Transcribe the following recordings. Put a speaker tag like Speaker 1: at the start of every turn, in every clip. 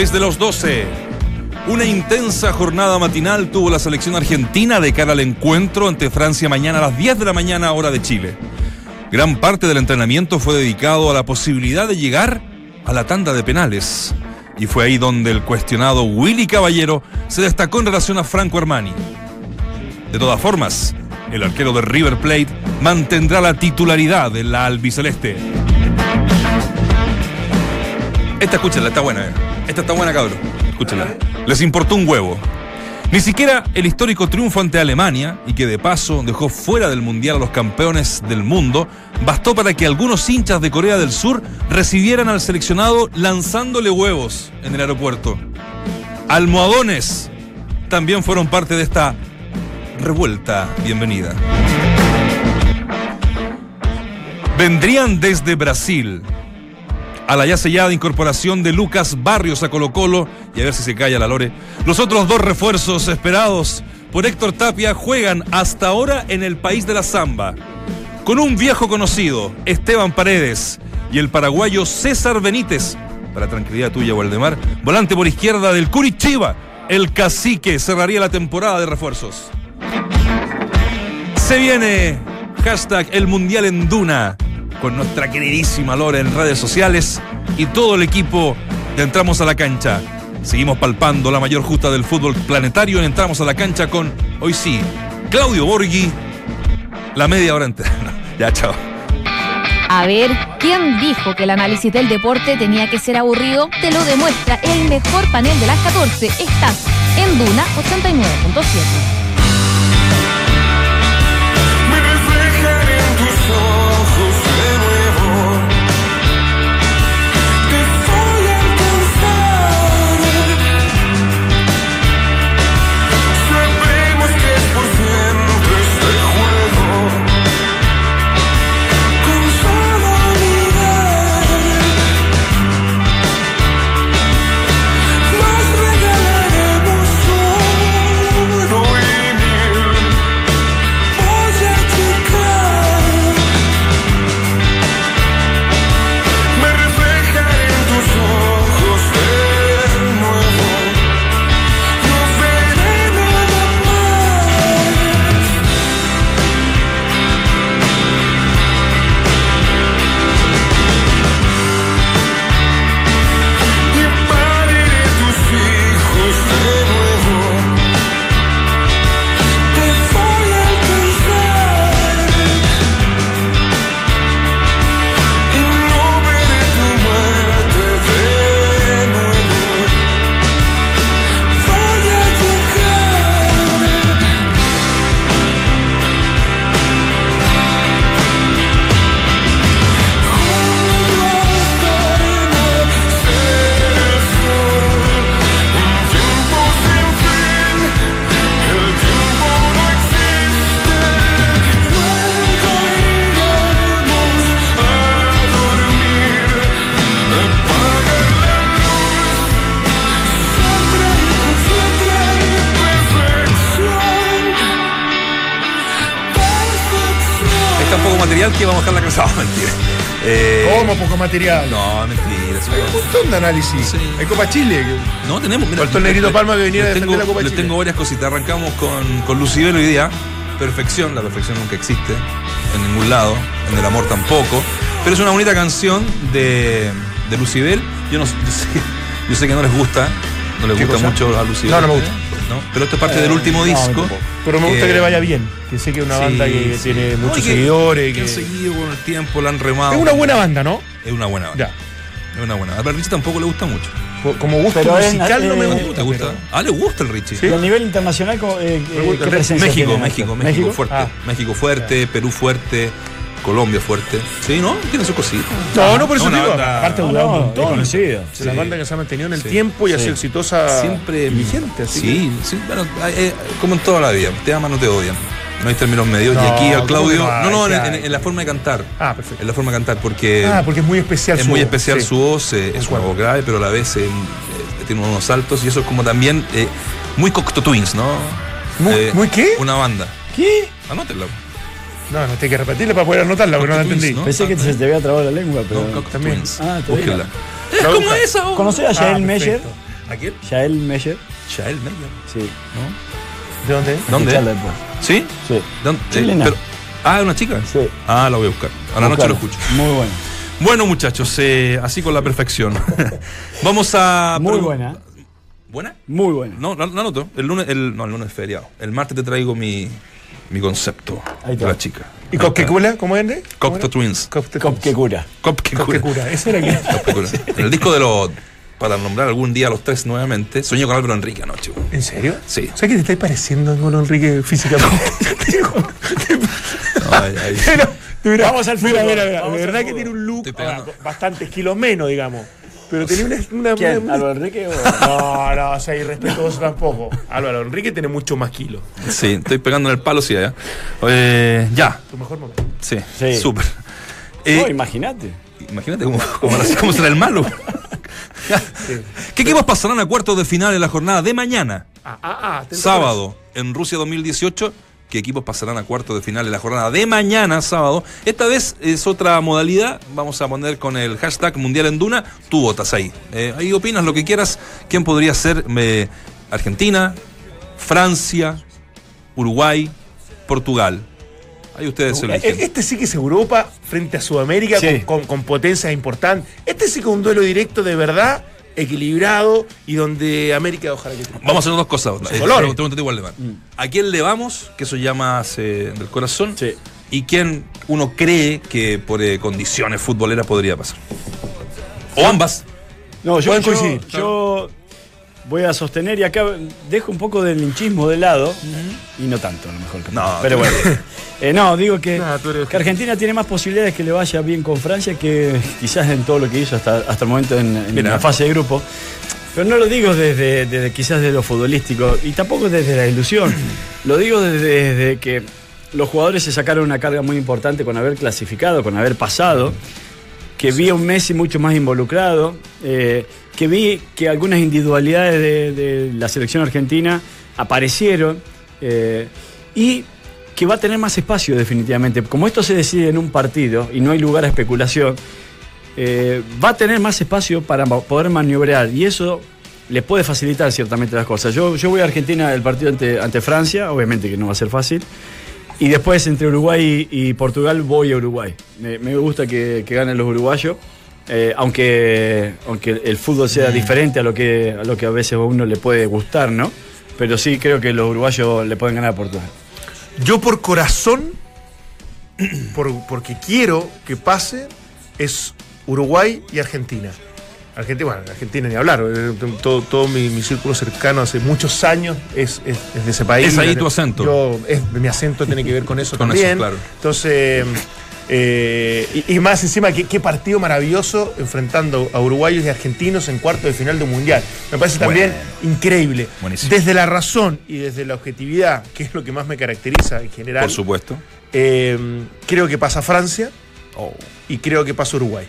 Speaker 1: desde los 12. Una intensa jornada matinal tuvo la selección argentina de cara al encuentro ante Francia mañana a las 10 de la mañana hora de Chile. Gran parte del entrenamiento fue dedicado a la posibilidad de llegar a la tanda de penales. Y fue ahí donde el cuestionado Willy Caballero se destacó en relación a Franco Armani. De todas formas, el arquero de River Plate mantendrá la titularidad de la albiceleste. Esta escúchala, está buena, eh. Esta está buena, cabrón. Escúchala. Les importó un huevo. Ni siquiera el histórico triunfo ante Alemania, y que de paso dejó fuera del Mundial a los campeones del mundo, bastó para que algunos hinchas de Corea del Sur recibieran al seleccionado lanzándole huevos en el aeropuerto. Almohadones también fueron parte de esta revuelta bienvenida. Vendrían desde Brasil a la ya sellada incorporación de Lucas Barrios a Colo Colo, y a ver si se calla la Lore, los otros dos refuerzos esperados por Héctor Tapia juegan hasta ahora en el país de la samba, con un viejo conocido, Esteban Paredes, y el paraguayo César Benítez, para tranquilidad tuya, Waldemar, volante por izquierda del Curitiba, el cacique cerraría la temporada de refuerzos. Se viene hashtag el Mundial en Duna con nuestra queridísima Lore en redes sociales y todo el equipo de Entramos a la Cancha. Seguimos palpando la mayor justa del fútbol planetario en Entramos a la Cancha con, hoy sí, Claudio Borghi, la media hora entera. ya, chao.
Speaker 2: A ver, ¿quién dijo que el análisis del deporte tenía que ser aburrido? Te lo demuestra el mejor panel de las 14. Estás en Duna 89.7.
Speaker 1: que vamos a dejar la casa. mentira.
Speaker 3: Eh, ¿Cómo poco material?
Speaker 1: No, mentira.
Speaker 3: Hay un montón de análisis. Hay Copa Chile.
Speaker 1: No, tenemos.
Speaker 3: Mira, Faltó el negrito Palma que venía a
Speaker 1: tengo,
Speaker 3: la Copa Chile.
Speaker 1: tengo varias cositas. Arrancamos con, con Lucibel hoy día. Perfección, la perfección nunca existe en ningún lado, en el amor tampoco. Pero es una bonita canción de, de Lucibel. Yo, no, yo, sé, yo sé que no les gusta, no les gusta mucho a Lucibel.
Speaker 3: No, no me gusta.
Speaker 1: ¿no? Pero esto es parte del último
Speaker 3: No,
Speaker 1: disco.
Speaker 3: Pero me gusta que le vaya bien. Que sé que es una
Speaker 1: Sí,
Speaker 3: banda que
Speaker 1: sí.
Speaker 3: tiene muchos
Speaker 1: que-
Speaker 3: seguidores.
Speaker 1: Que han seguido con el tiempo, la han remado.
Speaker 3: Es una buena banda, ¿no?
Speaker 1: Es una buena banda.
Speaker 3: Ya.
Speaker 1: Es una buena. A Richie tampoco le gusta mucho.
Speaker 3: Co- Como gusto
Speaker 4: Pero es-
Speaker 3: musical no me
Speaker 4: eh,
Speaker 3: gusta.
Speaker 1: ¿Te gusta?
Speaker 3: pero-
Speaker 1: Ah, le gusta el Richie.
Speaker 4: Y a nivel internacional, ¿cómo, eh,
Speaker 3: Me gusta
Speaker 4: ¿qué
Speaker 3: el
Speaker 4: presencia
Speaker 1: México, México,
Speaker 4: acá?
Speaker 1: México, fuerte.
Speaker 3: Ah.
Speaker 1: México fuerte, Perú fuerte, Colombia fuerte. Sí, ¿no? Tiene su cosita.
Speaker 3: No, no por eso
Speaker 1: Una
Speaker 3: digo.
Speaker 1: banda-
Speaker 3: Aparte, ha
Speaker 4: No,
Speaker 3: durado un
Speaker 4: no,
Speaker 3: montón.
Speaker 4: es.
Speaker 3: Es
Speaker 1: Sí.
Speaker 3: banda que se ha mantenido en el
Speaker 1: Sí.
Speaker 3: tiempo y ha
Speaker 4: Sí.
Speaker 3: sido exitosa.
Speaker 1: Siempre
Speaker 3: vigente. así
Speaker 1: Sí, sí, bueno, eh, como en toda la vida. Te aman o te odian. No hay términos medios. y
Speaker 3: No,
Speaker 1: aquí al
Speaker 3: ¿cómo
Speaker 1: Claudio.
Speaker 3: no
Speaker 1: No, no, en, la forma de cantar.
Speaker 3: Ah, perfecto.
Speaker 1: En la forma de cantar, porque.
Speaker 3: Ah, porque es muy especial
Speaker 1: es
Speaker 3: su
Speaker 1: muy
Speaker 3: voz,
Speaker 1: especial
Speaker 3: sí.
Speaker 1: su voz, eh, es una voz grave, pero a la vez eh, eh, tiene unos saltos y eso es como también eh, muy Cocteau Twins, ¿no?
Speaker 3: ¿Muy-
Speaker 1: Eh,
Speaker 3: muy qué?
Speaker 1: Una banda.
Speaker 4: ¿Qué?
Speaker 1: Anótenla.
Speaker 3: No, no, tengo que repetirla para poder anotarla, porque no la entendí.
Speaker 1: ¿no?
Speaker 4: Pensé que se te había trabado la lengua, pero.
Speaker 1: No,
Speaker 3: también.
Speaker 4: Ah.
Speaker 1: Búsquenla. Es como.
Speaker 4: ¿Conocés a
Speaker 3: Ah,
Speaker 4: Yael Meyer?
Speaker 1: ¿A quién?
Speaker 4: Yael Meyer.
Speaker 1: Shael Meyer.
Speaker 4: Sí.
Speaker 3: ¿De dónde?
Speaker 1: ¿Dónde? ¿Sí?
Speaker 4: Sí.
Speaker 1: ¿Dónde?
Speaker 4: Chilena.
Speaker 1: pero- ah, ¿es una chica?
Speaker 4: Sí.
Speaker 1: Ah, la voy a buscar. A la noche lo escucho.
Speaker 4: Muy bueno.
Speaker 1: Bueno, muchachos, eh, así con la perfección. Vamos a.
Speaker 4: Muy buena.
Speaker 1: ¿Buena?
Speaker 4: Muy buena.
Speaker 1: No, la, la anoto. El lunes, el, no, el lunes es feriado. El martes te traigo mi, mi concepto de la chica.
Speaker 3: ¿Y Copquecula? ¿Cómo es, era?
Speaker 1: Twins.
Speaker 3: Copte-
Speaker 4: Cop que cura.
Speaker 1: Cop que cura.
Speaker 3: Copquecura. Ese era que.
Speaker 1: Cop que cura. En el disco de los. Para nombrar algún día a los tres nuevamente, soñé con Álvaro Enrique anoche.
Speaker 3: ¿En serio?
Speaker 1: Sí.
Speaker 3: ¿Sabes que te estáis pareciendo a Angolo Enrique físicamente?
Speaker 1: Ay, ay.
Speaker 3: Pero,
Speaker 4: Vamos al
Speaker 3: mira,
Speaker 4: fútbol,
Speaker 3: mira, mira,
Speaker 4: vamos
Speaker 3: de
Speaker 4: al
Speaker 3: verdad que tiene un look bastantes kilos menos, digamos. Pero tenía una. una,
Speaker 4: ¿Quién?
Speaker 3: una-
Speaker 4: ¿Álvaro Enrique o.?
Speaker 3: No, no, o sea, irrespetuoso tampoco. Álvaro Enrique tiene mucho más kilos.
Speaker 1: Sí, estoy pegando en el palo, sí, ya. Eh, ya,
Speaker 3: Tu mejor momento.
Speaker 1: sí,
Speaker 4: Sí.
Speaker 1: súper.
Speaker 4: No,
Speaker 1: Eh,
Speaker 4: imagínate.
Speaker 1: imagínate cómo, cómo, cómo será el malo. ¿Qué equipos pasarán a cuartos de final en la jornada de mañana?
Speaker 3: Ah, ah, ah.
Speaker 1: Sábado, en Rusia 2018. ¿Qué equipos pasarán a cuartos de final en la jornada de mañana, sábado? Esta vez es otra modalidad. Vamos a poner con el hashtag Mundial en Duna. Tú votas ahí. Eh, ahí opinas lo que quieras. ¿Quién podría ser eh, Argentina, Francia, Uruguay, Portugal? Ahí ustedes se
Speaker 3: eso.
Speaker 1: eligen.
Speaker 3: Este sí que es Europa frente a Sudamérica
Speaker 4: Sí.
Speaker 3: con, con, con potencias importantes. Este sí que es un duelo directo de verdad, equilibrado y donde América ojalá que.
Speaker 1: Vamos a hacer dos cosas. Eh,
Speaker 3: colores.
Speaker 1: pregunta- pregunta igual de mal. ¿A quién le vamos? Que eso ya más eh, del corazón.
Speaker 4: Sí.
Speaker 1: ¿Y quién uno cree que por eh, condiciones futboleras podría pasar? O ambas.
Speaker 4: No, yo,
Speaker 3: Pueden
Speaker 4: yo,
Speaker 3: coincidir.
Speaker 4: yo voy a sostener y acá dejo un poco del linchismo de lado y no tanto a lo mejor. que-
Speaker 1: No,
Speaker 4: pero bueno. Eh, no, digo que, Argentina tiene más posibilidades que le vaya bien con Francia que quizás en todo lo que hizo hasta, hasta el momento en, la fase de grupo. Pero no lo digo desde, desde quizás de lo futbolístico y tampoco desde la ilusión. lo digo desde, desde que los jugadores se sacaron una carga muy importante con haber clasificado, con haber pasado que vi a un Messi mucho más involucrado, eh, que vi que algunas individualidades de, la selección argentina aparecieron eh, y que va a tener más espacio definitivamente. Como esto se decide en un partido y no hay lugar a especulación, eh, va a tener más espacio para poder maniobrar y eso le puede facilitar ciertamente las cosas. Yo, yo voy a Argentina el partido ante, ante Francia, obviamente que no va a ser fácil. Y después entre Uruguay y, Portugal voy a Uruguay. Me, me gusta que, que ganen los uruguayos, eh, aunque, aunque el fútbol sea diferente a lo, que, a lo que a veces a uno le puede gustar, ¿no? Pero sí creo que los uruguayos le pueden ganar a Portugal.
Speaker 3: Yo por corazón, por- porque quiero que pase, es Uruguay y Argentina. Argentina, bueno, Argentina ni hablar. eh, Todo, todo mi, mi círculo cercano hace muchos años es, es- es de ese país.
Speaker 1: Es ahí tu acento.
Speaker 3: Yo, es- mi acento tiene que ver con eso
Speaker 1: Con
Speaker 3: también.
Speaker 1: eso, claro.
Speaker 3: Entonces, eh, y, y más encima, qué, qué partido maravilloso enfrentando a uruguayos y argentinos en cuarto de final de un mundial. Me parece también increíble.
Speaker 1: Buenísimo.
Speaker 3: Desde la razón y desde la objetividad, que es lo que más me caracteriza en general.
Speaker 1: Por supuesto.
Speaker 3: Eh, creo que pasa Francia
Speaker 1: Oh,
Speaker 3: y creo que pasa Uruguay.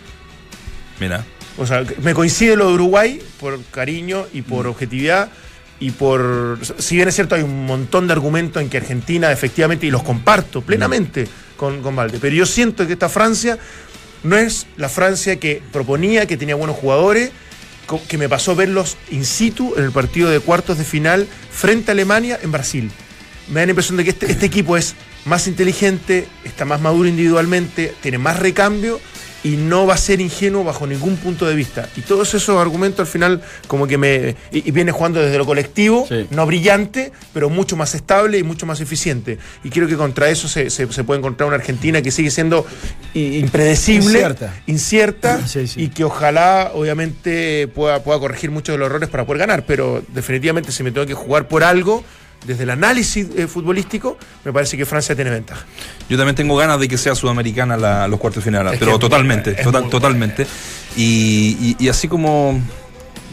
Speaker 1: mira.
Speaker 3: O sea, me coincide lo de Uruguay por cariño y por objetividad y por... Si bien es cierto, hay un montón de argumentos en que Argentina efectivamente, y los comparto plenamente con, con Valde, pero yo siento que esta Francia no es la Francia que proponía, que tenía buenos jugadores, que me pasó verlos in situ en el partido de cuartos de final frente a Alemania en Brasil. Me da la impresión de que este, este equipo es más inteligente, está más maduro individualmente, tiene más recambio y no va a ser ingenuo bajo ningún punto de vista. Y todos esos argumentos al final como que me... Y, y viene jugando desde lo colectivo,
Speaker 4: Sí.
Speaker 3: no brillante, pero mucho más estable y mucho más eficiente. Y creo que contra eso se, se- se puede encontrar una Argentina que sigue siendo impredecible,
Speaker 4: Incierta.
Speaker 3: incierta,
Speaker 4: Sí, sí.
Speaker 3: y que ojalá obviamente pueda, pueda corregir muchos de los errores para poder ganar. Pero definitivamente si me tengo que jugar por algo, desde el análisis eh, futbolístico, me parece que Francia tiene ventaja.
Speaker 1: Yo también tengo ganas de que sea sudamericana la- los cuartos de final,
Speaker 3: Es
Speaker 1: pero totalmente, total- totalmente. Y, y- y así como.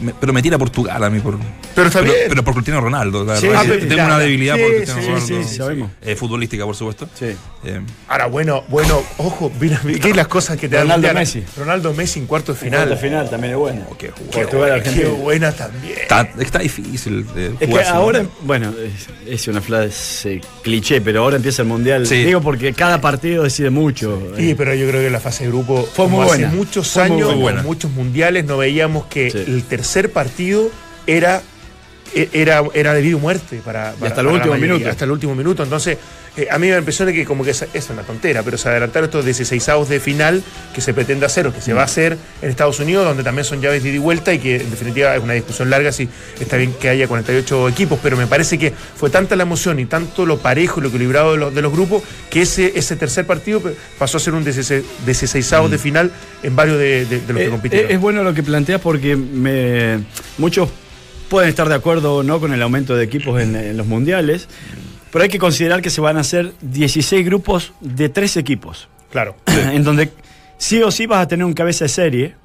Speaker 1: Me- pero me tira Portugal a mí por.
Speaker 3: Pero está
Speaker 1: pero,
Speaker 3: bien.
Speaker 1: pero por Cristiano Ronaldo. La
Speaker 4: Sí,
Speaker 1: verdad
Speaker 4: sí,
Speaker 1: tengo
Speaker 3: claro.
Speaker 1: una debilidad
Speaker 3: Sí,
Speaker 1: por Cristiano
Speaker 3: sí,
Speaker 1: Ronaldo.
Speaker 4: sí, sí, sabemos.
Speaker 1: Eh, futbolística, por supuesto.
Speaker 4: Sí.
Speaker 1: Eh,
Speaker 3: Ahora, bueno, bueno, ojo, mira, mira qué las cosas que te dan
Speaker 4: Ronaldo
Speaker 3: Mundial.
Speaker 4: Messi.
Speaker 3: Ronaldo Messi en cuarto de
Speaker 4: Final.
Speaker 3: final.
Speaker 4: final también es bueno.
Speaker 1: qué
Speaker 3: Qué, buena, qué buena también.
Speaker 1: está, está difícil. eh,
Speaker 4: Es que ahora, bueno, es, es una frase cliché, pero ahora empieza el mundial.
Speaker 1: Sí.
Speaker 4: Digo porque cada partido decide mucho.
Speaker 3: Sí, pero yo creo que la fase de grupo
Speaker 4: Fue muy
Speaker 3: hace
Speaker 4: buena.
Speaker 3: muchos
Speaker 4: Fue muy
Speaker 3: años, muchos mundiales, no veíamos que
Speaker 4: Sí.
Speaker 3: el tercer partido era e- era, era de vida o muerte para, para-
Speaker 4: hasta el
Speaker 3: para
Speaker 4: último
Speaker 3: mayoría,
Speaker 4: minuto.
Speaker 3: hasta el último minuto entonces eh, a mí me da la impresión de que como que es, es una tontera pero se adelantaron estos 16 de final que se pretende hacer o que se va a hacer en Estados Unidos donde también son llaves de ida y vuelta y que en definitiva es una discusión larga si está bien que haya 48 equipos pero me parece que fue tanta la emoción y tanto lo parejo y lo equilibrado de los, de los grupos que ese, ese tercer partido pasó a ser un 16 de final en varios de, de- de los que
Speaker 4: Eh,
Speaker 3: compitieron.
Speaker 4: eh, es bueno lo que planteas porque me, muchos pueden estar de acuerdo o no con el aumento de equipos en, en los mundiales, pero hay que considerar que se van a hacer 16 grupos de tres equipos,
Speaker 3: claro
Speaker 4: en donde sí o sí vas a tener un cabeza de serie.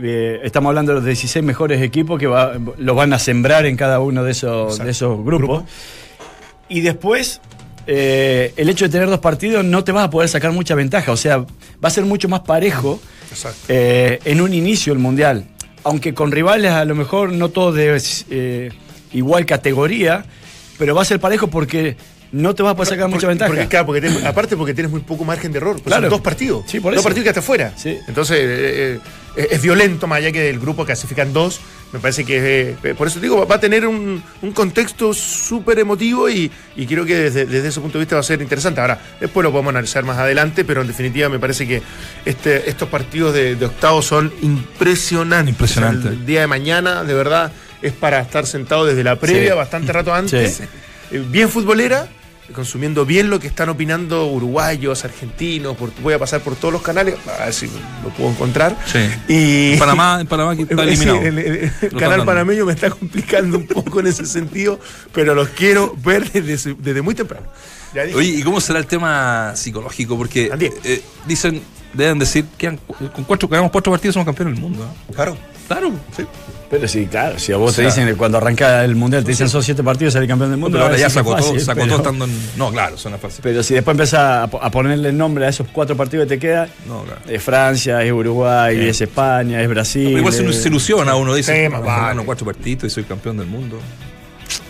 Speaker 4: Eh, estamos hablando de los 16 mejores equipos que va- los van a sembrar en cada uno de esos,
Speaker 3: Exacto.
Speaker 4: de esos grupos. Y después, eh, el hecho de tener dos partidos no te vas a poder sacar mucha ventaja. O sea, va a ser mucho más parejo eh, en un inicio el mundial. Aunque con rivales a lo mejor no todos de igual categoría, pero va a ser parejo porque no te vas a poder sacar mucha ventaja.
Speaker 3: porque, claro, porque tenés- aparte porque tienes muy poco margen de error. Pues
Speaker 4: Claro.
Speaker 3: Son dos partidos.
Speaker 4: Sí, por
Speaker 3: dos
Speaker 4: eso.
Speaker 3: partidos que hasta afuera.
Speaker 4: Sí.
Speaker 3: Entonces, eh, eh, es violento, más allá que del grupo clasifican dos. Me parece que, eh, por eso digo, va a tener un, un contexto súper emotivo y, y creo que desde, desde ese punto de vista va a ser interesante. Ahora, después lo podemos analizar más adelante, pero en definitiva me parece que este, estos partidos de, de octavos son impresionantes.
Speaker 1: Impresionante.
Speaker 3: O sea, el día de mañana, de verdad, es para estar sentado desde la previa,
Speaker 4: Sí.
Speaker 3: bastante rato antes.
Speaker 4: Sí.
Speaker 3: Eh, bien futbolera, consumiendo bien lo que están opinando uruguayos, argentinos, por- voy a pasar por todos los canales, a ver si lo puedo encontrar.
Speaker 1: Sí.
Speaker 3: Y
Speaker 1: En Panamá, en Panamá que está
Speaker 3: Sí,
Speaker 1: eliminado.
Speaker 3: el, el- el
Speaker 1: están
Speaker 3: canal panameño me está complicando un poco en ese sentido, pero los quiero ver desde, desde muy temprano.
Speaker 1: Oye, ¿y cómo será el tema psicológico? Porque eh, dicen, deben decir que con cuatro, ganamos cuatro partidos somos campeones del mundo. ¿eh?
Speaker 3: claro.
Speaker 1: Claro. Sí.
Speaker 4: Pero sí, claro, si a vos
Speaker 1: O sea,
Speaker 4: te dicen que cuando arranca el mundial te dicen son siete partidos salir campeón del mundo,
Speaker 1: pero ahora ya sacó todo, sacó
Speaker 4: pero-
Speaker 1: todo estando en. No, claro, suena fácil.
Speaker 4: Pero si después empezás a, po- a ponerle nombre a esos cuatro partidos que te quedan,
Speaker 1: No, claro.
Speaker 4: es Francia, es Uruguay, es España, es Brasil.
Speaker 1: Pero igual se,
Speaker 4: es-
Speaker 1: se ilusiona uno, dice,
Speaker 3: Sí,
Speaker 1: "No,
Speaker 3: más
Speaker 1: gano
Speaker 3: vale".
Speaker 1: cuatro partidos y soy campeón del mundo.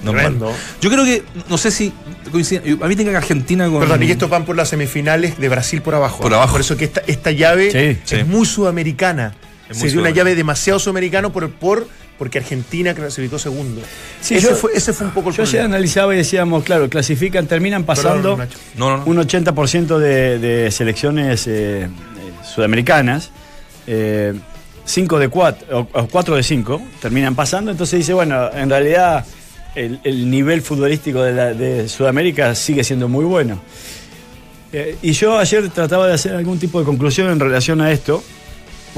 Speaker 3: Tremendo.
Speaker 1: Normal. Yo creo que, no sé si coincide, a mí tenga que Argentina con...
Speaker 3: Perdón, y estos van por las semifinales de Brasil por abajo.
Speaker 1: Por abajo.
Speaker 3: Por eso que esta, esta llave
Speaker 4: Sí,
Speaker 1: sí.
Speaker 3: es muy sudamericana. Se dio una llave demasiado sudamericana por, por, porque Argentina clasificó segundo.
Speaker 4: Sí,
Speaker 3: ese,
Speaker 4: yo-
Speaker 3: fue, ese fue un poco el
Speaker 4: Yo ayer
Speaker 3: problema.
Speaker 4: analizaba y decíamos, claro, clasifican, terminan pasando
Speaker 3: Perdón.
Speaker 1: No, no, no.
Speaker 4: un 80% de, de selecciones eh, eh, sudamericanas. 5 de 4, o 4 de 5, terminan pasando. Entonces dice, bueno, en realidad el, el nivel futbolístico de, la- de Sudamérica sigue siendo muy bueno. Eh, y yo ayer trataba de hacer algún tipo de conclusión en relación a esto,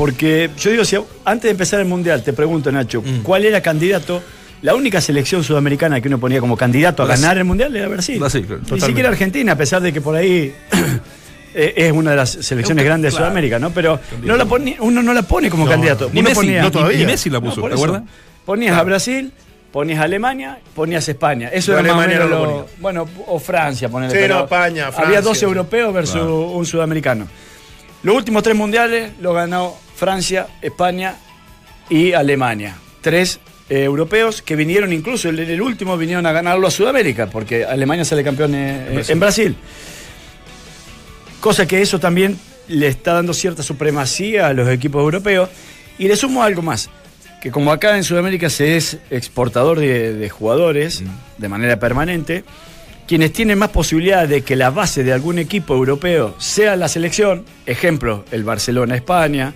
Speaker 4: porque yo digo, si antes de empezar el Mundial, te pregunto, Nacho,
Speaker 1: Mm.
Speaker 4: ¿cuál era candidato? La única selección sudamericana que uno ponía como candidato a
Speaker 1: Brasil.
Speaker 4: ganar el Mundial era Brasil.
Speaker 1: Brasil, claro.
Speaker 4: Ni
Speaker 3: Totalmente.
Speaker 4: siquiera Argentina, a pesar de que por ahí eh, es una de las selecciones
Speaker 1: Claro.
Speaker 4: grandes de Sudamérica, ¿no? Pero no la pone- uno no la pone como
Speaker 3: No,
Speaker 4: candidato.
Speaker 1: Ni Messi,
Speaker 4: ponía-
Speaker 1: no,
Speaker 3: todavía.
Speaker 1: ni Messi la puso, ¿te acuerdas?
Speaker 4: Ponías a Brasil, ponías a Alemania, ponías a España. Eso era más o
Speaker 3: Alemania
Speaker 4: menos
Speaker 3: no lo.
Speaker 4: Bueno, o Francia, ponerle.
Speaker 3: Sí,
Speaker 4: pero
Speaker 3: España,
Speaker 4: Había
Speaker 3: Francia,
Speaker 4: dos
Speaker 3: sí.
Speaker 4: europeos versus
Speaker 1: Claro.
Speaker 4: un sudamericano. Los últimos tres mundiales lo ganó Francia, España y Alemania. Tres eh, europeos que vinieron, incluso el, el último vinieron a ganarlo a Sudamérica, porque Alemania sale campeón eh, en Brasil. Cosa que eso también le está dando cierta supremacía a los equipos europeos. Y le sumo algo más, que como acá en Sudamérica se es exportador de, de jugadores de manera permanente, quienes tienen más posibilidad de que la base de algún equipo europeo sea la selección, ejemplo, el Barcelona España,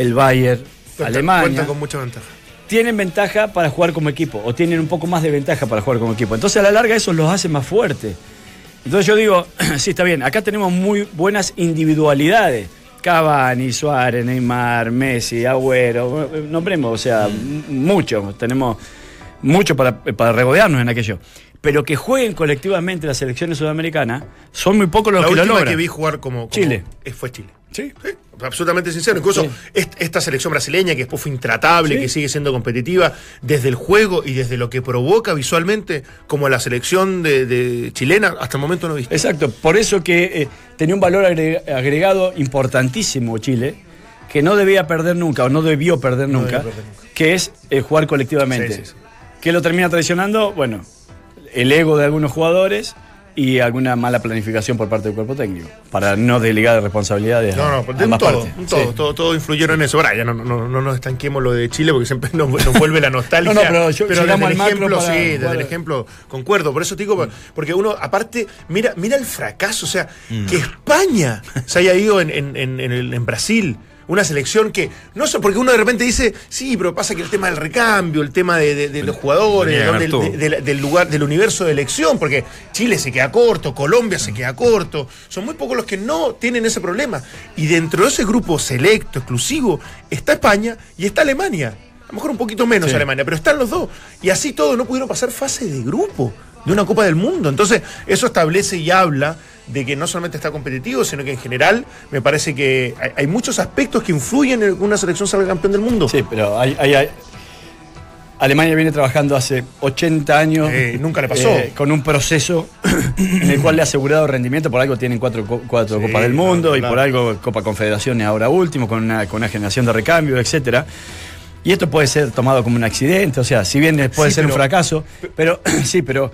Speaker 4: el Bayern
Speaker 3: Cuenta-
Speaker 4: Alemania,
Speaker 3: Cuentan con mucha ventaja.
Speaker 4: tienen ventaja para jugar como equipo o tienen un poco más de ventaja para jugar como equipo. Entonces a la larga eso los hace más fuertes. Entonces yo digo, sí, está bien, acá tenemos muy buenas individualidades. Cavani, Suárez, Neymar, Messi, Agüero, nombremos, o sea, m- mucho, tenemos mucho para, para regodearnos en aquello. Pero que jueguen colectivamente las selecciones sudamericanas, son muy pocos los
Speaker 3: La
Speaker 4: que lo
Speaker 3: última
Speaker 4: logran.
Speaker 3: que vi jugar como, como-
Speaker 4: Chile.
Speaker 3: fue Chile.
Speaker 4: Sí.
Speaker 3: Sí, absolutamente sincero. Incluso
Speaker 4: Sí.
Speaker 3: esta selección brasileña, que después fue intratable,
Speaker 4: Sí.
Speaker 3: que sigue siendo competitiva, desde el juego y desde lo que provoca visualmente, como la selección de, de chilena, hasta el momento no he visto.
Speaker 4: Exacto, por eso que eh, tenía un valor agre- agregado importantísimo Chile, que no debía perder nunca, o no debió perder
Speaker 3: No
Speaker 4: nunca,
Speaker 3: debió perder nunca.
Speaker 4: que es eh, jugar colectivamente. ¿Qué lo termina traicionando? Bueno, el ego de algunos jugadores y alguna mala planificación por parte del cuerpo técnico, para no delegar responsabilidades
Speaker 3: No,
Speaker 4: a,
Speaker 3: no,
Speaker 4: a ambas
Speaker 3: todo,
Speaker 4: partes.
Speaker 3: un todo,
Speaker 4: Sí.
Speaker 3: todo, todo influyeron en eso. Ahora, ya no, no, no nos estanquemos lo de Chile porque siempre nos, nos vuelve la nostalgia.
Speaker 4: No, no, pero yo-
Speaker 3: desde
Speaker 4: llegamos
Speaker 3: el ejemplo,
Speaker 4: para-
Speaker 3: sí, desde el ejemplo, concuerdo. Por eso te digo, porque uno, aparte, mira, mira el fracaso, o sea, que España se haya ido en, en, en, en el- en Brasil. Una selección que, no sé, porque uno de repente dice, sí, pero pasa que el tema del recambio, el tema de, de- de los jugadores, del- de- del lugar, del universo de elección, porque Chile se queda corto, Colombia se queda corto, son muy pocos los que no tienen ese problema. Y dentro de ese grupo selecto, exclusivo, está España y está Alemania. A lo mejor un poquito menos
Speaker 4: Sí.
Speaker 3: Alemania, pero están los dos. Y así todo no pudieron pasar fase de grupo de una Copa del Mundo. Entonces, eso establece y habla de que no solamente está competitivo, sino que en general me parece que hay, hay muchos aspectos que influyen en que una selección salga campeón del mundo.
Speaker 4: Sí, pero hay, hay- hay- Alemania viene trabajando hace 80 años.
Speaker 3: Eh, nunca le pasó.
Speaker 4: eh, con un proceso en el cual le ha asegurado rendimiento. Por algo tienen cuatro, cuatro
Speaker 3: Sí,
Speaker 4: Copas del Mundo
Speaker 3: claro,
Speaker 4: y por algo Copa Confederaciones ahora último, con una, con una generación de recambio, etcétera. Y esto puede ser tomado como un accidente, o sea, si bien puede
Speaker 3: Sí,
Speaker 4: ser un fracaso, pero sí, pero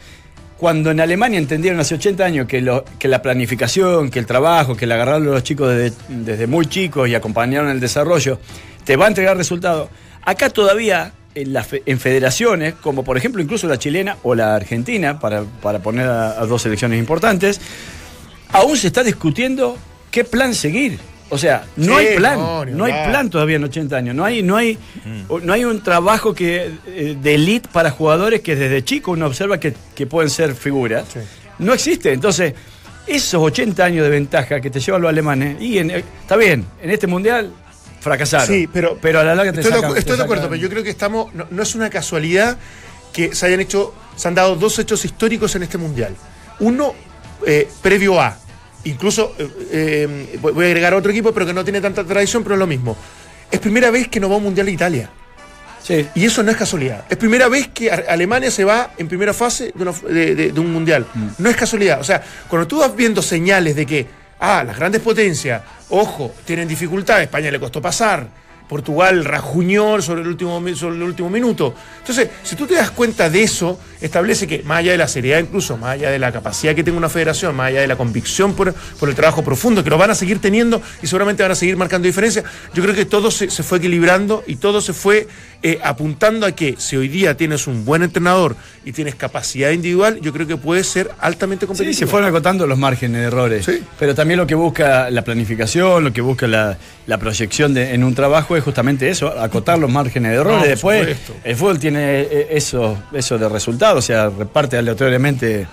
Speaker 4: cuando en Alemania entendieron hace 80 años que, la planificación, que el trabajo, que el agarrarlo a los chicos desde, muy chicos y acompañaron el desarrollo, te va a entregar resultados. Acá todavía en, federaciones, como por ejemplo incluso la chilena o la argentina, para, para poner a, a dos selecciones importantes, aún se está discutiendo qué plan seguir. O sea, no
Speaker 3: Sí,
Speaker 4: hay plan,
Speaker 3: no,
Speaker 4: hay plan todavía en 80 años, no hay, no hay, no hay un trabajo que, eh, de elite para jugadores que desde chico uno observa que, que pueden ser figuras.
Speaker 3: Sí.
Speaker 4: No existe. Entonces, esos 80 años de ventaja que te llevan los alemanes, y en- eh, está bien, en este mundial fracasaron.
Speaker 3: Sí, pero,
Speaker 4: pero a la larga te
Speaker 3: estoy,
Speaker 4: sacan- te
Speaker 3: estoy de acuerdo, pero yo creo que estamos. No, no es una casualidad que se hayan hecho. Se han dado dos hechos históricos en este mundial. Uno eh, previo a. Incluso eh, eh, voy a agregar otro equipo, pero que no tiene tanta tradición, pero es lo mismo. Es primera vez que no va a un mundial de Italia.
Speaker 4: Sí.
Speaker 3: Y eso no es casualidad. Es primera vez que Alemania se va en primera fase de, una- de- de- de un mundial. No es casualidad. O sea, cuando tú vas viendo señales de que, ah, las grandes potencias, ojo, tienen dificultades, España le costó pasar, Portugal rajuñó sobre el último, sobre el último minuto. Entonces, si tú te das cuenta de eso, establece que, más allá de la seriedad incluso, más allá de la capacidad que tenga una federación, más allá de la convicción por, por el trabajo profundo, que lo van a seguir teniendo y seguramente van a seguir marcando diferencias, yo creo que todo se, se fue equilibrando y todo se fue eh, apuntando a que si hoy día tienes un buen entrenador y tienes capacidad individual, yo creo que puede ser altamente
Speaker 4: Sí,
Speaker 3: competitivo.
Speaker 4: se fueron acotando los márgenes de errores.
Speaker 3: Sí.
Speaker 4: Pero también lo que busca la planificación, lo que busca la, la proyección de- en un trabajo es justamente eso, acotar los márgenes de errores.
Speaker 3: No,
Speaker 4: Después, el fútbol tiene eh, eso, eso de resultados, o sea, reparte aleatoriamente,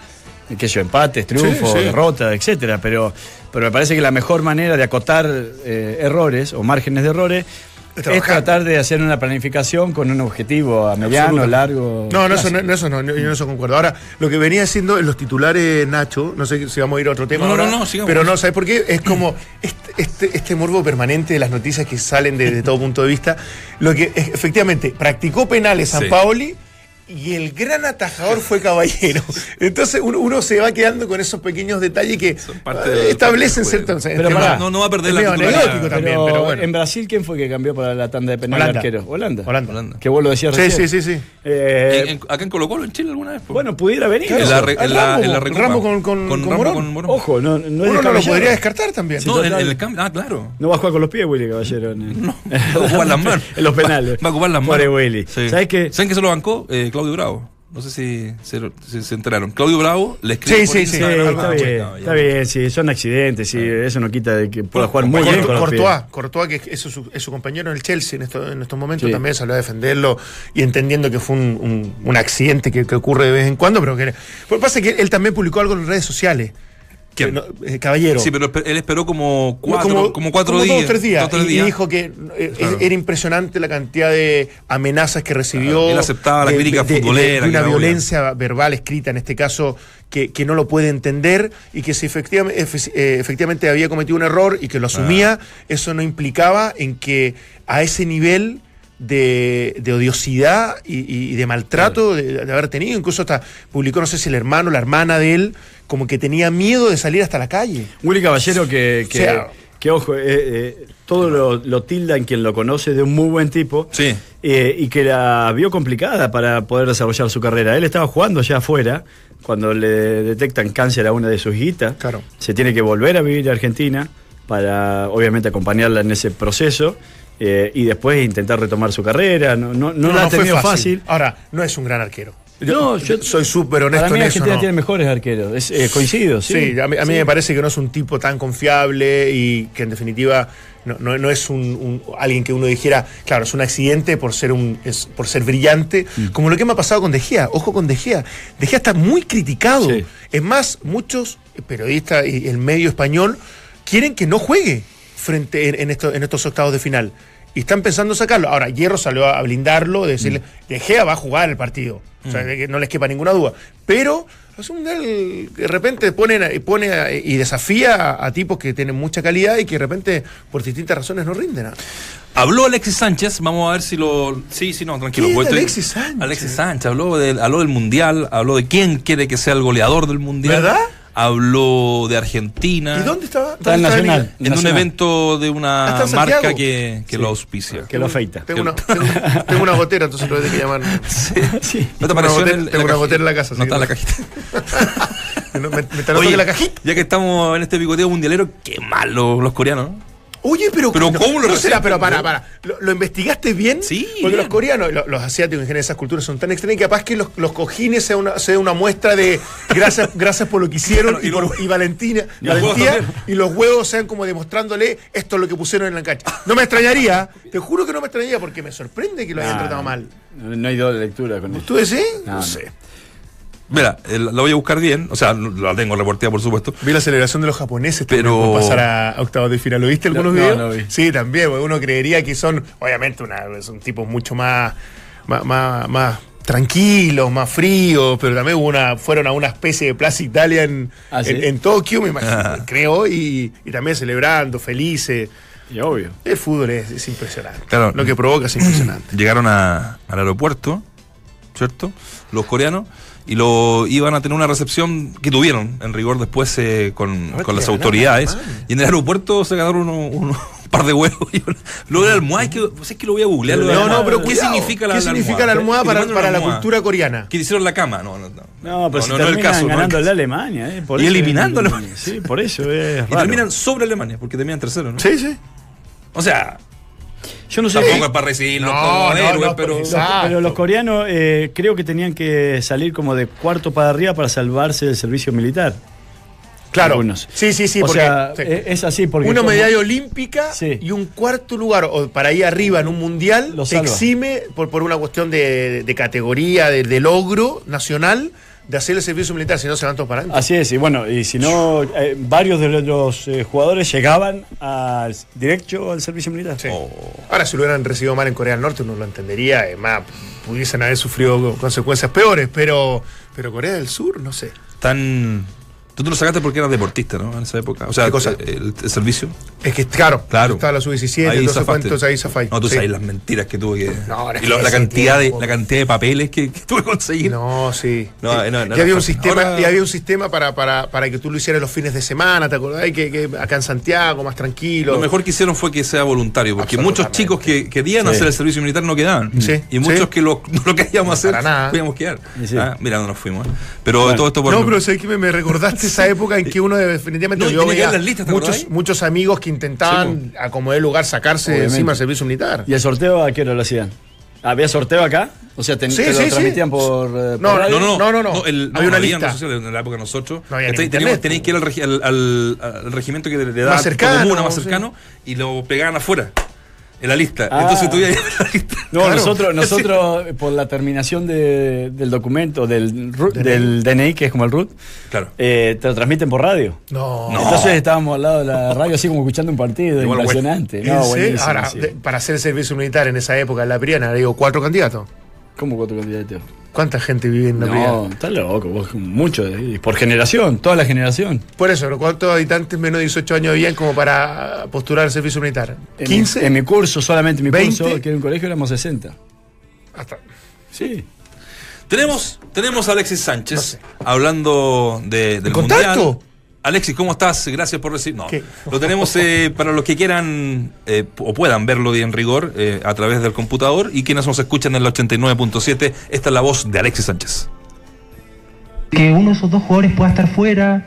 Speaker 4: qué sé yo, empates, triunfos,
Speaker 3: Sí, sí.
Speaker 4: derrotas, etcétera. Pero, pero me parece que la mejor manera de acotar eh, errores o márgenes de errores
Speaker 3: Es
Speaker 4: tratar de hacer una planificación con un objetivo a mediano, largo.
Speaker 3: No, no, eso no, no, eso no, yo en eso concuerdo. Ahora, lo que venía haciendo en los titulares, Nacho, no sé si vamos a ir a otro tema
Speaker 1: No, no,
Speaker 3: ahora,
Speaker 1: no, sigamos.
Speaker 3: pero no, ¿sabes por qué? Es como este, este, este morbo permanente de las noticias que salen de, de todo punto de vista. Lo que efectivamente practicó penales San
Speaker 1: Sí.
Speaker 3: Paoli y el gran atajador fue Caballero. Entonces uno, uno se va quedando con esos pequeños detalles que
Speaker 1: parte
Speaker 3: eh, establecen ciertos.
Speaker 4: Pero pará.
Speaker 1: No, no va a perder la
Speaker 3: anecdótico también,
Speaker 4: pero,
Speaker 3: pero bueno.
Speaker 4: en Brasil, ¿quién fue que cambió para la tanda de penal
Speaker 3: Holanda.
Speaker 4: arquero? Holanda.
Speaker 3: Holanda.
Speaker 1: Holanda.
Speaker 4: Que vos lo decías
Speaker 3: Sí,
Speaker 4: recién.
Speaker 3: sí, sí, sí.
Speaker 4: Eh,
Speaker 1: En- acá en Colo Colo, en Chile alguna vez.
Speaker 4: bueno, pudiera venir.
Speaker 3: Claro.
Speaker 1: en la, re- en la,
Speaker 3: Rambo,
Speaker 1: en la Recopa.
Speaker 3: Rambo con- con- con
Speaker 1: Rambo
Speaker 3: Morón.
Speaker 1: con Morón.
Speaker 4: Ojo, no, no es
Speaker 3: Uno no lo podría descartar también.
Speaker 1: No, en, el cambio. Ah, claro.
Speaker 4: No va a jugar con los pies, Willy Caballero.
Speaker 1: No, va a ocupar las manos.
Speaker 4: en los penales.
Speaker 1: Va a ocupar las
Speaker 4: Pobre
Speaker 1: manos.
Speaker 4: Willy.
Speaker 1: Sí.
Speaker 4: ¿Sabes qué?
Speaker 1: ¿Saben que se lo bancó? Claudio Bravo. No sé si se, lo- si se enteraron. Claudio Bravo le escribe
Speaker 3: Sí,
Speaker 1: por
Speaker 3: sí,
Speaker 4: Sí, está
Speaker 3: de
Speaker 4: bien, está bien, sí, son accidentes, sí, eso no quita de que pueda jugar muy bien con.
Speaker 3: Courtois, Courtois, que es su, es su compañero en el Chelsea en, esto- en estos momentos,
Speaker 4: Sí.
Speaker 3: también salió a defenderlo y entendiendo que fue un, un- un accidente que, que ocurre de vez en cuando, pero que. Lo que pasa es que él también publicó algo en redes sociales.
Speaker 1: ¿Quién?
Speaker 3: No, eh, Caballero.
Speaker 1: Sí, pero él esperó como cuatro,
Speaker 3: como,
Speaker 1: como, cuatro
Speaker 3: como
Speaker 1: días.
Speaker 3: Dos, tres días.
Speaker 1: dos, tres
Speaker 3: y, dijo que eh,
Speaker 1: Claro.
Speaker 3: era impresionante la cantidad de amenazas que recibió.
Speaker 1: Claro, él aceptaba la
Speaker 3: de-
Speaker 1: crítica
Speaker 3: de- de-
Speaker 1: futbolera,
Speaker 3: de una
Speaker 1: la odia.
Speaker 3: violencia verbal escrita, en este caso, que, que no lo puede entender y que si efectivamente, eh, efectivamente había cometido un error y que lo asumía, eso no implicaba en que a ese nivel de, de odiosidad y, de maltrato de, de haber tenido. Incluso hasta publicó, no sé si el hermano, la hermana de él, como que tenía miedo de salir hasta la calle.
Speaker 4: Willy Caballero que, que,
Speaker 3: O sea-
Speaker 4: que, ojo, eh, eh, todo lo, lo tilda en quien lo conoce de un muy buen tipo.
Speaker 1: Sí.
Speaker 4: eh, y que la vio complicada para poder desarrollar su carrera. Él estaba jugando ya afuera, cuando le detectan cáncer a una de sus hijitas.
Speaker 3: Claro.
Speaker 4: Se tiene que volver a vivir a Argentina para, obviamente, acompañarla en ese proceso. Eh, y después intentar retomar su carrera. No, no, no, la ha
Speaker 3: fue
Speaker 4: tenido fácil.
Speaker 3: Ahora, no es un gran arquero.
Speaker 4: No, yo-
Speaker 3: soy súper honesto
Speaker 4: Para mí
Speaker 3: en eso.
Speaker 4: Argentina
Speaker 3: ¿no?
Speaker 4: tiene mejores arqueros. Es, eh, coincido, sí.
Speaker 3: Sí, a mí, a mí
Speaker 4: Sí.
Speaker 3: me parece que no es un tipo tan confiable y que en definitiva no, no- no es un, un- alguien que uno dijera, claro, es un accidente por ser un es- por ser brillante,
Speaker 4: Mm.
Speaker 3: como lo que me ha pasado con De Gea. Ojo con De Gea. De Gea está muy criticado.
Speaker 4: Sí.
Speaker 3: Es más, muchos periodistas y el medio español quieren que no juegue frente en, en esto- en estos octavos de final. Y están pensando sacarlo. Ahora, Hierro salió a blindarlo, de decirle, De Gea va a jugar el partido. O sea, de que no les quepa ninguna duda. Pero es un del que de repente pone, pone y desafía a, tipos que tienen mucha calidad y que de repente, por distintas razones, no rinden. ¿ah?
Speaker 1: Habló Alexis Sánchez, vamos a ver si lo. Sí, sí, no, tranquilo.
Speaker 3: ¿Quién
Speaker 1: porque
Speaker 3: es
Speaker 1: estoy-
Speaker 3: Alexis Sánchez?
Speaker 1: Alexis Sánchez habló del, habló del Mundial, habló de quién quiere que sea el goleador del Mundial.
Speaker 3: ¿Verdad?
Speaker 1: Habló de Argentina.
Speaker 3: ¿Y dónde estaba?
Speaker 4: Está en
Speaker 3: ¿Dónde estaba
Speaker 4: Nacional.
Speaker 1: En un evento de
Speaker 3: Ah,
Speaker 1: una
Speaker 3: en
Speaker 1: marca que, que
Speaker 4: Sí.
Speaker 1: lo auspicia.
Speaker 4: Que lo afeita.
Speaker 3: Tengo una, tengo, tengo una gotera, entonces lo voy a tener que llamar.
Speaker 4: Sí.
Speaker 1: ¿No te
Speaker 3: Tengo
Speaker 1: apareció
Speaker 3: una
Speaker 1: en,
Speaker 3: gotera- tengo una gotera en la casa,
Speaker 1: No
Speaker 3: sí.
Speaker 1: está en la cajita.
Speaker 3: Me, me, me está
Speaker 1: Oye,
Speaker 3: la cajita.
Speaker 1: ya que estamos en este picoteo mundialero, qué mal los, los coreanos. ¿no?
Speaker 3: Oye, pero,
Speaker 1: Pero ¿cómo lo
Speaker 3: no será? Pero para, para. ¿Lo, lo investigaste bien?
Speaker 1: Sí,
Speaker 3: Porque
Speaker 1: bien.
Speaker 3: los coreanos, lo- los, asiáticos en general, esas culturas son tan extrañas que capaz que los, los cojines sean una, sea una muestra de gracias, gracias por lo que hicieron
Speaker 1: Claro, y
Speaker 3: y, por- y Valentina,
Speaker 1: y los huevos
Speaker 3: valentía
Speaker 1: también.
Speaker 3: y los huevos sean como demostrándole esto es lo que pusieron en la cancha. No me extrañaría, te juro que no me extrañaría porque me sorprende que lo hayan tratado mal.
Speaker 4: No, no hay doble lectura con eso.
Speaker 3: ¿Tú decís?
Speaker 4: No,
Speaker 3: No,
Speaker 4: no.
Speaker 3: sé.
Speaker 1: Mira, eh, la voy a buscar bien, o sea, la tengo reporteada por supuesto.
Speaker 3: Vi la celebración de los japoneses también
Speaker 1: Pero-
Speaker 3: por pasar a octavos de final. ¿Lo viste algunos
Speaker 4: No, no,
Speaker 3: videos?
Speaker 4: no vi.
Speaker 3: Sí, también, porque uno creería que son, obviamente, una, son tipos mucho más, más, más, más tranquilos, más fríos, pero también hubo una, fueron a una especie de Plaza Italia en,
Speaker 4: Ah, ¿sí?
Speaker 3: en, en Tokio, me imagino,
Speaker 1: Ah.
Speaker 3: creo, y, y también celebrando, felices.
Speaker 4: Y obvio.
Speaker 3: El fútbol es, es impresionante.
Speaker 1: Claro.
Speaker 3: Lo que provoca es impresionante.
Speaker 1: Llegaron a- al aeropuerto, ¿cierto? Los coreanos. Y lo iban a tener una recepción que tuvieron en rigor después eh, con,
Speaker 3: ver,
Speaker 1: con las autoridades. Y en el aeropuerto se ganaron uno- uno- un par de huevos. y una- Lo del almohada, que, pues es que lo voy a googlear. de
Speaker 3: No, no, pero
Speaker 1: ¿qué
Speaker 3: cuidado.
Speaker 1: significa la,
Speaker 3: ¿Qué significa la almohada para, para la
Speaker 1: almohada.
Speaker 3: cultura coreana?
Speaker 1: Que hicieron la cama, no, no, no.
Speaker 4: No, pero si
Speaker 1: no, no es el caso, el
Speaker 4: ganando
Speaker 1: caso.
Speaker 4: la Alemania, ¿eh? Por
Speaker 1: Y
Speaker 4: eso
Speaker 1: eliminando Alemania.
Speaker 4: Sí, por eso es
Speaker 1: Y terminan sobre Alemania, porque terminan tercero, ¿no?
Speaker 3: Sí, sí.
Speaker 1: O sea,
Speaker 4: Yo no sé.
Speaker 1: tampoco es para
Speaker 3: No,
Speaker 1: como
Speaker 3: no,
Speaker 1: héroes,
Speaker 3: no,
Speaker 1: pero...
Speaker 4: Los-
Speaker 3: Exacto.
Speaker 4: pero los coreanos eh, creo que tenían que salir como de cuarto para arriba para salvarse del servicio militar.
Speaker 3: Claro.
Speaker 4: Algunos.
Speaker 3: Sí, sí, sí.
Speaker 4: o
Speaker 3: porque,
Speaker 4: sea,
Speaker 3: sí.
Speaker 4: e- es así porque
Speaker 3: una
Speaker 4: como-
Speaker 3: medalla olímpica
Speaker 4: Sí.
Speaker 3: y un cuarto lugar o para ahí arriba en un mundial
Speaker 4: Lo
Speaker 3: te
Speaker 4: salva.
Speaker 3: exime por, por una cuestión de, de categoría, de, de logro nacional de hacer el servicio militar, si no se van todos para adelante.
Speaker 4: Así es, y bueno, y si no, eh, varios de los eh, jugadores llegaban al, directo al servicio militar.
Speaker 3: Sí.
Speaker 1: Oh.
Speaker 3: Ahora, si lo hubieran recibido mal en Corea del Norte, uno lo entendería, además pudiesen haber sufrido consecuencias peores, pero, pero Corea del Sur, no sé.
Speaker 1: Tan... Tú te lo sacaste porque eras deportista, ¿no? En esa época. O sea,
Speaker 3: ¿Qué cosa?
Speaker 1: El, el servicio.
Speaker 3: Es que, claro,
Speaker 1: Claro.
Speaker 3: estaba la sub-17,
Speaker 1: Ahí
Speaker 3: cuántos ahí zafáis.
Speaker 1: No, tú
Speaker 3: Sí.
Speaker 1: sabes las mentiras que tuve que.
Speaker 3: No,
Speaker 1: y lo- la, cantidad de, la cantidad de papeles que, que tuve que conseguir.
Speaker 3: No, sí.
Speaker 1: No,
Speaker 3: Sí.
Speaker 1: no, no
Speaker 3: y
Speaker 1: era
Speaker 3: había un sistema,
Speaker 1: Ahora-
Speaker 3: y había un sistema para, para, para que tú lo hicieras los fines de semana, ¿te acordás? Que, que acá en Santiago, más tranquilo.
Speaker 1: Lo mejor que hicieron fue que sea voluntario, porque muchos chicos que querían
Speaker 4: Sí.
Speaker 1: hacer el servicio militar no quedaban.
Speaker 3: Sí,
Speaker 1: Y muchos
Speaker 3: sí.
Speaker 1: que lo, no lo queríamos hacer, podíamos quedar. Ah, mira, no nos fuimos. ¿eh? Pero
Speaker 4: Bueno.
Speaker 1: todo esto por.
Speaker 3: No, pero sé que me, me recordaste esa época en que uno definitivamente
Speaker 1: No, y
Speaker 3: yo
Speaker 1: tenía que
Speaker 3: veía
Speaker 1: ver las listas, ¿te
Speaker 3: muchos, muchos amigos que intentaban a como de lugar sacarse de encima el servicio militar.
Speaker 4: ¿Y el sorteo a qué hora lo hacían? ¿Había sorteo acá? O sea, te,
Speaker 3: Sí,
Speaker 4: te
Speaker 3: sí,
Speaker 4: lo
Speaker 3: sí.
Speaker 4: transmitían por, eh,
Speaker 3: No,
Speaker 4: por radio?
Speaker 1: No, no, no.
Speaker 3: No, no, no.
Speaker 1: el-
Speaker 3: Había una
Speaker 1: no
Speaker 3: lista.
Speaker 1: sociales en la época de nosotros.
Speaker 3: Había internet,
Speaker 1: Teníamos- teníais que ir al, regi- al, al- al regimiento que le, le
Speaker 3: Más
Speaker 1: daba
Speaker 3: cercano,
Speaker 1: comuna más
Speaker 3: sí.
Speaker 1: cercano y lo pegaban afuera. En la lista.
Speaker 4: Ah.
Speaker 1: Entonces tú ya en la lista.
Speaker 4: No,
Speaker 3: Claro.
Speaker 4: nosotros, nosotros por la terminación de- del documento, del, RUT, del DNI, que es como el RUT,
Speaker 1: Claro.
Speaker 4: eh, te lo transmiten por radio.
Speaker 3: No.
Speaker 1: No.
Speaker 4: Entonces estábamos al lado de la radio así como escuchando un partido,
Speaker 1: Igual,
Speaker 4: impresionante.
Speaker 3: ¿En
Speaker 4: No,
Speaker 3: serio?
Speaker 4: buenísimo,
Speaker 3: Ahora,
Speaker 4: sí.
Speaker 3: de- para hacer el servicio militar en esa época, en la Priana, digo, cuatro candidatos.
Speaker 4: ¿Cómo cuatro candidatos?
Speaker 3: ¿Cuánta gente vive en la
Speaker 4: No, estás loco, vos, mucho, eh, por generación, toda la generación.
Speaker 3: Por eso, ¿pero ¿cuántos habitantes menos de 18 años habían como para postular al servicio militar?
Speaker 4: En
Speaker 3: ¿15?
Speaker 4: Mi, en mi curso, solamente en mi
Speaker 3: 20.
Speaker 4: curso, que era un colegio, éramos 60.
Speaker 3: Hasta-
Speaker 4: Sí.
Speaker 1: Tenemos, tenemos a Alexis Sánchez
Speaker 3: No sé.
Speaker 1: hablando de, del
Speaker 3: ¿En contacto?
Speaker 1: Mundial. Alexis, ¿cómo estás? Gracias por recibir. No,
Speaker 3: ¿Qué?
Speaker 1: lo tenemos eh, para los que quieran eh, o puedan verlo en rigor eh, a través del computador y quienes nos escuchan en el 89.7. Esta es la voz de Alexis Sánchez.
Speaker 5: que uno de esos dos jugadores pueda estar fuera,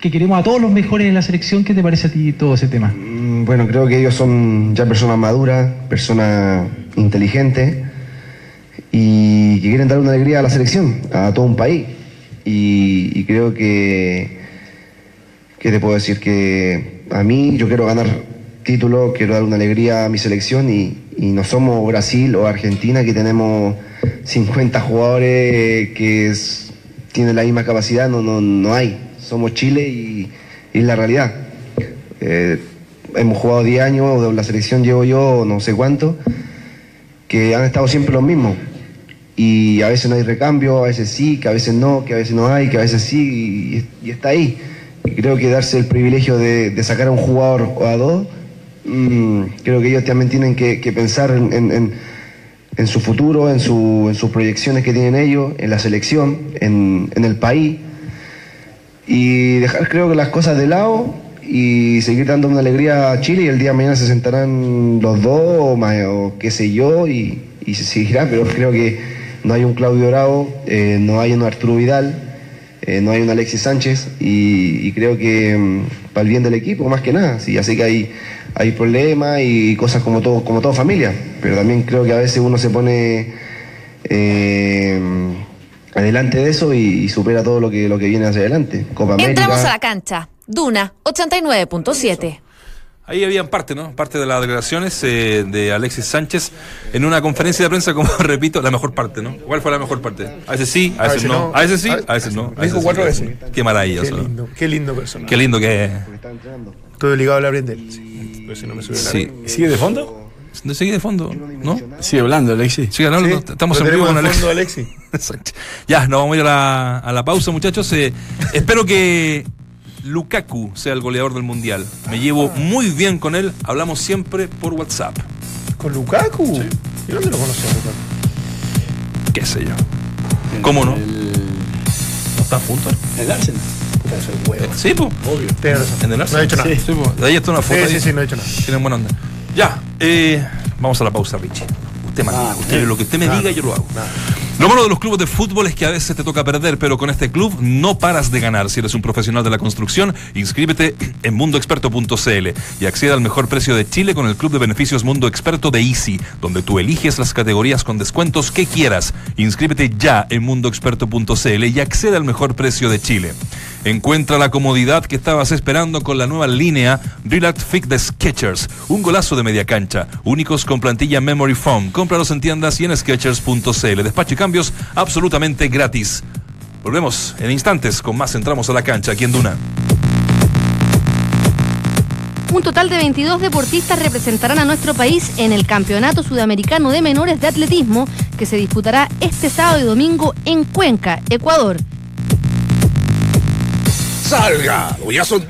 Speaker 5: que queremos a todos los mejores en la selección. ¿Qué te parece a ti todo ese tema?
Speaker 6: Mm, Bueno, creo que ellos son ya personas maduras, personas inteligentes y que quieren dar una alegría a la selección, a todo un país. Y, y creo que, ¿qué te puedo decir? Que a mí yo quiero ganar título, quiero dar una alegría a mi selección y, no somos Brasil o Argentina que tenemos 50 jugadores que es- tienen la misma capacidad, no, no, no hay. Somos Chile y, es la realidad. Eh, hemos jugado 10 años, la selección llevo yo no sé cuánto, que han estado siempre los mismos. Y a veces no hay recambio, a veces sí, que a veces no, que a veces no hay, que a veces sí, y está ahí. Creo que darse el privilegio de, sacar a un jugador o a dos, mm, creo que ellos también tienen que, pensar en, su futuro, en, su- en sus proyecciones que tienen ellos, en la selección, en, el país. Y dejar creo que las cosas de lado y seguir dando una alegría a Chile y el día de mañana se sentarán los dos o qué sé yo y, y se seguirá, pero creo que no hay un Claudio Bravo, eh, no hay un Arturo Vidal, eh, no hay un Alexis Sánchez y, y creo que mm, para el bien del equipo más que nada, sí, así que hay, hay problemas y cosas como todo, como toda familia, pero también creo que a veces uno se pone eh, adelante de eso y, y supera todo lo que, lo que viene hacia adelante. Copa América.
Speaker 2: Entramos a la cancha. Duna 89.7.
Speaker 1: Ahí habían parte, ¿no? Parte de las declaraciones eh, de Alexis Sánchez en una conferencia de prensa, como repito, la mejor parte, ¿no? ¿Cuál fue la mejor parte? A veces sí, a veces no. A veces sí, a veces no. a
Speaker 3: Dijo
Speaker 1: veces
Speaker 3: cuatro
Speaker 1: sí.
Speaker 3: veces.
Speaker 1: Qué maravilloso.
Speaker 3: Qué lindo, qué lindo personaje.
Speaker 1: Qué lindo que es.
Speaker 3: Estoy obligado a hablar bien de él. Sí, pero si no me sube la
Speaker 1: Sí.
Speaker 4: ¿Sigue de fondo?
Speaker 1: ¿No sigue de fondo? ¿No?
Speaker 4: Sigue hablando, Alexis.
Speaker 1: Sigue hablando.
Speaker 3: Sí,
Speaker 1: Estamos en vivo con
Speaker 3: en fondo,
Speaker 1: Alexis.
Speaker 3: Alexis.
Speaker 1: Ya, nos vamos a ir a la, a la pausa, muchachos. Eh, espero que Lukaku sea el goleador del mundial. Me llevo muy bien con él. Hablamos siempre por WhatsApp.
Speaker 3: ¿Con Lukaku? ¿Y dónde lo conocí a Lukaku?
Speaker 1: ¿Qué sé yo? ¿Cómo no?
Speaker 4: El,
Speaker 1: ¿No está juntos?
Speaker 4: el Arsenal.
Speaker 3: Puta, soy huevo.
Speaker 1: Sí, pues.
Speaker 3: Obvio. Tienes razón.
Speaker 1: En el
Speaker 3: No
Speaker 1: Arsenal.
Speaker 3: he dicho nada.
Speaker 4: Sí.
Speaker 1: Sí, po. Ahí está una foto.
Speaker 3: Sí, sí, sí, no he dicho nada.
Speaker 1: Tienen buena onda. Ya, eh, vamos a la pausa, Richie. Usted manda,
Speaker 4: Ah,
Speaker 1: usted,
Speaker 4: bien.
Speaker 1: lo que usted me
Speaker 3: Nada.
Speaker 1: diga, yo lo hago.
Speaker 3: Nada.
Speaker 1: Lo de los clubes de fútbol es que a veces te toca perder, pero con este club no paras de ganar. Si eres un profesional de la construcción, inscríbete en mundoexperto.cl y accede al mejor precio de Chile con el club de beneficios Mundo Experto de Easy, donde tú eliges las categorías con descuentos que quieras. Inscríbete ya en mundoexperto.cl y accede al mejor precio de Chile. Encuentra la comodidad que estabas esperando con la nueva línea Relax Fit de Sketchers. Un golazo de media cancha. Únicos con plantilla Memory Foam. Cómpralos en tiendas y en Sketchers.cl. Despacho y cambios absolutamente gratis. Volvemos en instantes con más Entramos a la cancha aquí en Duna.
Speaker 2: Un total de 22 deportistas representarán a nuestro país en el Campeonato Sudamericano de Menores de Atletismo que se disputará este sábado y domingo en Cuenca, Ecuador.
Speaker 7: Salga, ya son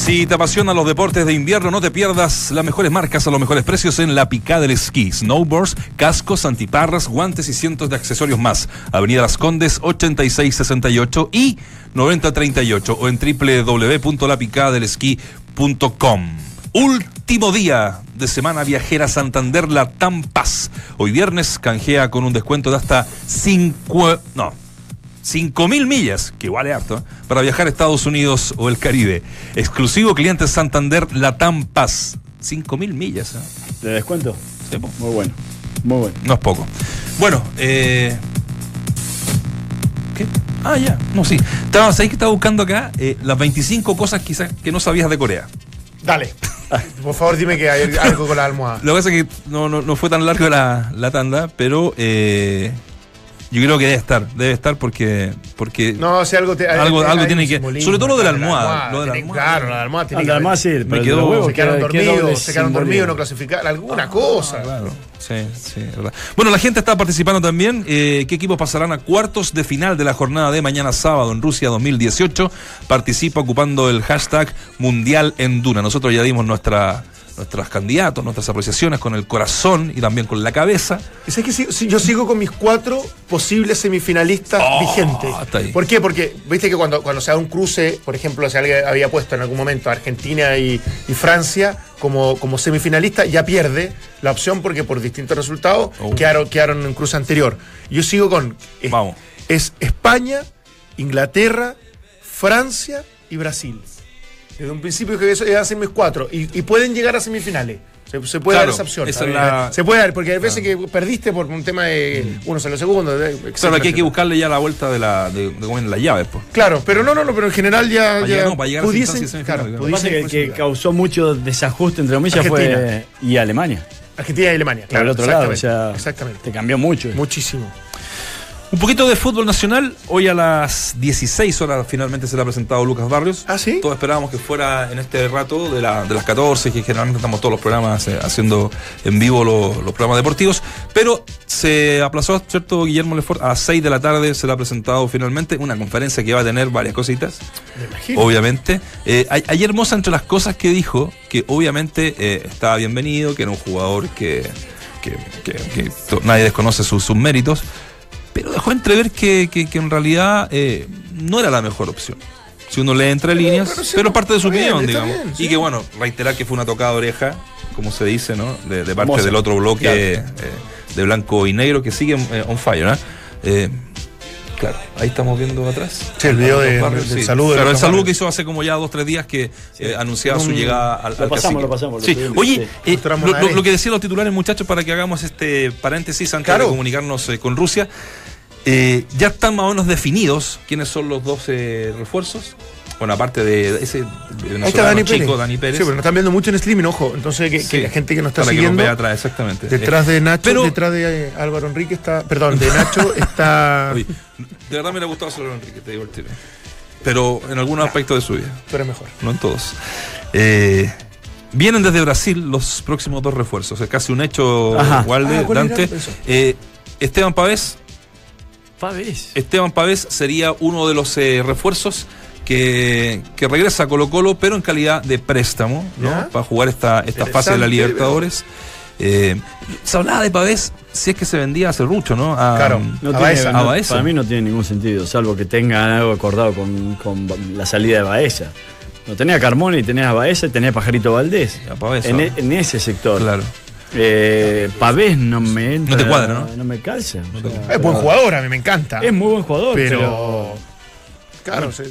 Speaker 1: Si te apasionan los deportes de invierno, no te pierdas las mejores marcas a los mejores precios en La Picada del Esquí. Snowboards, cascos, antiparras, guantes y cientos de accesorios más. Avenida Las Condes 8668 y 9038 o en www.lapicadelesquí.com. Último día de semana viajera Santander Latam Paz. Hoy viernes canjea con un descuento de hasta 5... No, 5.000 millas, que igual es harto, ¿eh? para viajar a Estados Unidos o el Caribe. Exclusivo cliente Santander Latam Paz. 5.000 millas. ¿eh?
Speaker 4: ¿De descuento?
Speaker 1: Sí, po.
Speaker 4: Muy bueno. Muy bueno.
Speaker 1: No es poco. Bueno, eh... ¿Qué? Ah, ya. No, sí. Estaba, ¿sabes que estaba buscando acá? Eh, las 25 cosas quizás que no sabías de Corea.
Speaker 3: Dale. Por favor, dime que hay algo con la almohada.
Speaker 1: Lo que pasa es que no, no, no fue tan larga la, la tanda, pero eh, yo creo que debe estar, debe estar porque, porque
Speaker 3: No, si algo, te,
Speaker 1: Algo-
Speaker 3: hay-
Speaker 1: algo
Speaker 3: hay
Speaker 1: tiene que-
Speaker 3: simbolismo,
Speaker 1: sobre todo lo de la
Speaker 3: claro,
Speaker 1: almohada, lo de la almohada.
Speaker 3: Claro, la almohada tiene
Speaker 4: Ah,
Speaker 3: que
Speaker 4: además sí,
Speaker 1: Me
Speaker 4: pero
Speaker 1: quedó-
Speaker 4: huevos
Speaker 3: Se quedaron
Speaker 4: queda- queda
Speaker 3: dormidos, se quedaron dormidos, no clasificaron, alguna cosa.
Speaker 1: Claro, sí, sí, verdad. Bueno, la gente está participando también. Eh, ¿Qué equipos pasarán a cuartos de final de la jornada de mañana sábado en Rusia 2018? Participa ocupando el hashtag Mundial en Duna. Nosotros ya dimos nuestra, nuestros candidatos, nuestras apreciaciones con el corazón y también con la cabeza.
Speaker 3: Y sabes que si- yo sigo con mis cuatro posibles semifinalistas
Speaker 1: Oh,
Speaker 3: vigentes.
Speaker 1: está ahí.
Speaker 3: ¿Por qué? Porque viste que cuando, cuando se da un cruce, por ejemplo, si alguien había puesto en algún momento a Argentina y, y Francia como, como semifinalista, ya pierde la opción porque por distintos resultados
Speaker 1: Oh.
Speaker 3: quedaron, quedaron en cruce anterior. Yo sigo con. Es,
Speaker 1: Vamos.
Speaker 3: es España, Inglaterra, Francia y Brasil. Desde un principio que eso iban a ser mis cuatro. Y, y pueden llegar a semifinales. Se, se puede
Speaker 1: Claro,
Speaker 3: dar esa opción. Se puede dar, porque hay veces que perdiste por un tema de uno salió segundo.
Speaker 1: Claro, aquí hay que buscarle ya la vuelta de, la, de, de las llaves. Pues.
Speaker 3: Claro, pero no, no, no, pero en general ya,
Speaker 1: Para
Speaker 3: ya
Speaker 1: llegar- no, para llegar a
Speaker 3: pudiesen, claro, pudiesen
Speaker 4: es que, que causó mucho desajuste entre comillas fue y Alemania.
Speaker 3: Argentina y Alemania, claro.
Speaker 4: el otro lado, o
Speaker 3: exactamente,
Speaker 4: sea,
Speaker 3: exactamente.
Speaker 4: te cambió mucho.
Speaker 3: Muchísimo.
Speaker 1: Un poquito de fútbol nacional. Hoy a las 16 horas finalmente será presentado Lucas Barrios.
Speaker 3: ¿Ah, sí?
Speaker 1: Todos esperábamos que fuera en este rato de, la- de las 14, que generalmente estamos todos los programas eh, haciendo en vivo lo- los programas deportivos. Pero se aplazó, ¿cierto, Guillermo Lefort? A las 6 de la tarde será presentado finalmente una conferencia que va a tener varias cositas.
Speaker 3: Me imagino.
Speaker 1: Obviamente. Eh, hay, hermosa entre las cosas que dijo, que obviamente eh, estaba bienvenido, que era un jugador que, que- que- nadie desconoce sus, sus méritos, pero dejó entrever que, que- que en realidad eh, no era la mejor opción. Si uno lee entre líneas,
Speaker 3: pero sí,
Speaker 1: pero parte de su
Speaker 3: bien,
Speaker 1: opinión, digamos.
Speaker 3: bien,
Speaker 1: Y que bueno, reiterar que fue una tocada de oreja, como se dice, ¿no? De, de parte del otro bloque
Speaker 4: Claro.
Speaker 1: eh, de blanco y negro que sigue eh, on fire, ¿no? Claro, ahí estamos viendo atrás.
Speaker 3: Sí, el video de-
Speaker 1: Lucas Barrios,
Speaker 3: del
Speaker 1: sí.
Speaker 3: saludo de
Speaker 1: Claro, el saludo que hizo hace como ya dos, tres días que eh, anunciaba su llegada al,
Speaker 4: lo
Speaker 1: al
Speaker 4: pasamos,
Speaker 1: cacique.
Speaker 4: lo pasamos,
Speaker 1: Sí. Oye,
Speaker 4: sí.
Speaker 1: eh, lo, que decían los titulares, muchachos, para que hagamos este paréntesis antes
Speaker 3: Claro.
Speaker 1: de comunicarnos eh, con Rusia. Eh, ya están más o menos definidos quiénes son los 12 refuerzos. Bueno, aparte de ese
Speaker 3: Ahí está Dani
Speaker 1: chico,
Speaker 3: Pérez.
Speaker 1: Dani Pérez.
Speaker 3: Sí, pero nos están viendo mucho en streaming, ojo. Entonces, que, la gente que nos está
Speaker 1: Para que nos
Speaker 3: siguiendo.
Speaker 1: vea atrás, exactamente.
Speaker 3: Detrás de Nacho,
Speaker 1: Pero-
Speaker 3: detrás de eh, Álvaro Enrique está. Perdón, de Nacho está.
Speaker 1: Oye, de verdad me hubiera gustado solo Enrique, te digo el tiro. Pero en algunos aspectos de su vida.
Speaker 3: Tú eres mejor.
Speaker 1: no en todos. Eh, vienen desde Brasil los próximos dos refuerzos. Es casi un hecho. Walde,
Speaker 3: Ah, ¿cuál
Speaker 1: Dante. Eh, Esteban Pavés.
Speaker 4: Pavés.
Speaker 1: Esteban Pavés sería uno de los eh, refuerzos que, que regresa a Colo Colo, pero en calidad de préstamo, ¿no?
Speaker 3: Ya.
Speaker 1: Para jugar esta, esta fase de la Libertadores. Eh, se hablaba de Pavés si es que se vendía a Cerrucho, ¿no? A-
Speaker 3: Claro.
Speaker 4: No
Speaker 3: A
Speaker 4: tiene-
Speaker 3: Baeza.
Speaker 4: no-
Speaker 1: A Baeza.
Speaker 4: para mí no tiene ningún sentido, salvo que tengan algo acordado con, con la salida de Baeza. No tenés a Carmona y tenés a Baeza y tenés a Pajarito Valdés.
Speaker 1: A Pavés,
Speaker 4: en, e- en ese sector.
Speaker 1: Claro.
Speaker 4: Eh, Pavés no me entra,
Speaker 1: No te cuadra, ¿no?
Speaker 4: No me calza. o sea,
Speaker 3: Es buen jugador, a mí me encanta.
Speaker 4: Es muy buen jugador,
Speaker 3: pero.
Speaker 4: pero.
Speaker 3: Claro, se- se-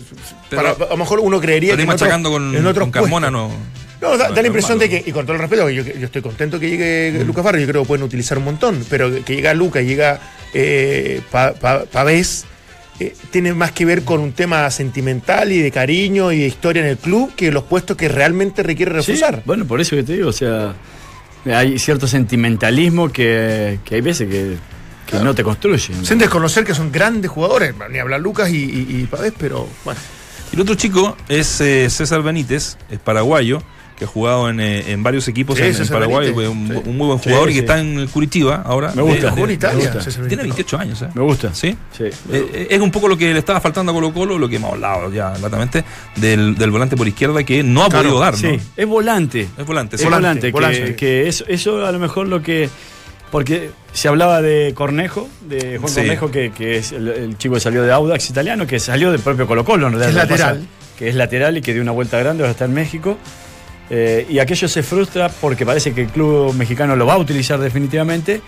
Speaker 1: Pero-
Speaker 3: para- a lo mejor uno creería
Speaker 1: ir
Speaker 3: en otro-
Speaker 1: machacando con,
Speaker 3: en otros
Speaker 1: con Carmona
Speaker 3: puestos.
Speaker 1: no.
Speaker 3: No, da,
Speaker 1: no
Speaker 3: da
Speaker 1: es
Speaker 3: la impresión
Speaker 1: normal,
Speaker 3: de que, y con todo el respeto, yo, yo estoy contento que llegue Lucas Barrio, yo creo que pueden utilizar un montón, pero que llega Lucas, llega eh, Pa- Pa- Pavés, eh, tiene más que ver con un tema sentimental y de cariño y de historia en el club que los puestos que realmente requiere
Speaker 4: Sí,
Speaker 3: reforzar.
Speaker 4: bueno, por eso que te digo, o sea, hay cierto sentimentalismo que, que hay veces que, que no te construye.
Speaker 3: Sin desconocer que son grandes jugadores, ni hablar Lucas y, y, y Pavés, pero bueno.
Speaker 1: Y el otro chico es eh, César Benítez, es paraguayo, que ha jugado en, eh, en varios equipos
Speaker 3: Sí,
Speaker 1: en, Paraguay,
Speaker 3: Benítez,
Speaker 1: un,
Speaker 3: sí.
Speaker 1: un muy buen
Speaker 4: Sí,
Speaker 1: jugador y que está en Curitiba ahora.
Speaker 4: Me gusta.
Speaker 1: De-
Speaker 3: Jugó en
Speaker 1: de-
Speaker 3: Italia,
Speaker 4: gusta.
Speaker 3: César
Speaker 1: Tiene
Speaker 3: Benítez.
Speaker 1: 28 años, ¿eh?
Speaker 4: Me gusta.
Speaker 1: ¿Sí?
Speaker 4: Sí.
Speaker 1: Eh, eh, es un poco lo que le estaba faltando a Colo Colo, lo que hemos hablado ya latamente, del, del volante por izquierda que no ha
Speaker 3: Claro,
Speaker 1: podido dar, ¿no?
Speaker 4: Sí, es volante.
Speaker 1: Es volante,
Speaker 4: Es
Speaker 1: sí.
Speaker 3: volante,
Speaker 4: volante, que,
Speaker 3: volante.
Speaker 4: que eso, eso a lo mejor lo que. Porque se hablaba de Cornejo, de Juan
Speaker 1: Sí.
Speaker 4: Cornejo, que, que es el, el chico que salió de Audax italiano, que salió del propio Colo Colo, en realidad.
Speaker 3: Es lateral.
Speaker 4: pasa, que es lateral y que dio una vuelta grande, ahora está en México. Eh, y aquello se frustra porque parece que el club mexicano lo va a utilizar definitivamente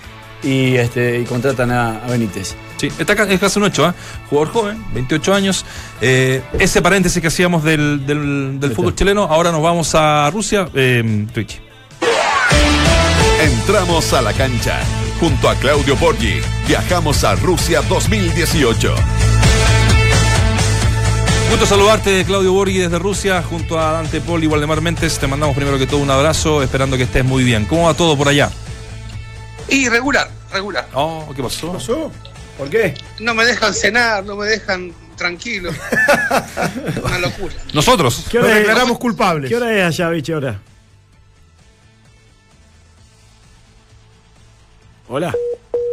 Speaker 4: y, este, y contratan a, a Benítez.
Speaker 1: Sí, está es casi un hecho, ¿eh? Jugador joven, 28 años. Eh, ese paréntesis que hacíamos del, del, del fútbol chileno, ahora nos vamos a Rusia. Eh, Twitch.
Speaker 7: Entramos a la cancha. Junto a Claudio Borghi, viajamos a Rusia 2018.
Speaker 1: Gusto saludarte, Claudio Borghi, desde Rusia, junto a Dante Poli y Waldemar Mentes. Te mandamos primero que todo un abrazo, esperando que estés muy bien. ¿Cómo va todo por allá?
Speaker 8: Y regular, regular.
Speaker 1: Oh, ¿qué pasó?
Speaker 3: ¿Qué pasó?
Speaker 4: ¿Por qué?
Speaker 8: No me dejan cenar, no me dejan tranquilo. Una locura.
Speaker 1: Nosotros.
Speaker 4: ¿Qué
Speaker 3: Nos
Speaker 4: hora, es,
Speaker 3: declaramos culpables.
Speaker 4: ¿Qué hora es allá, bicho, ahora? Hola.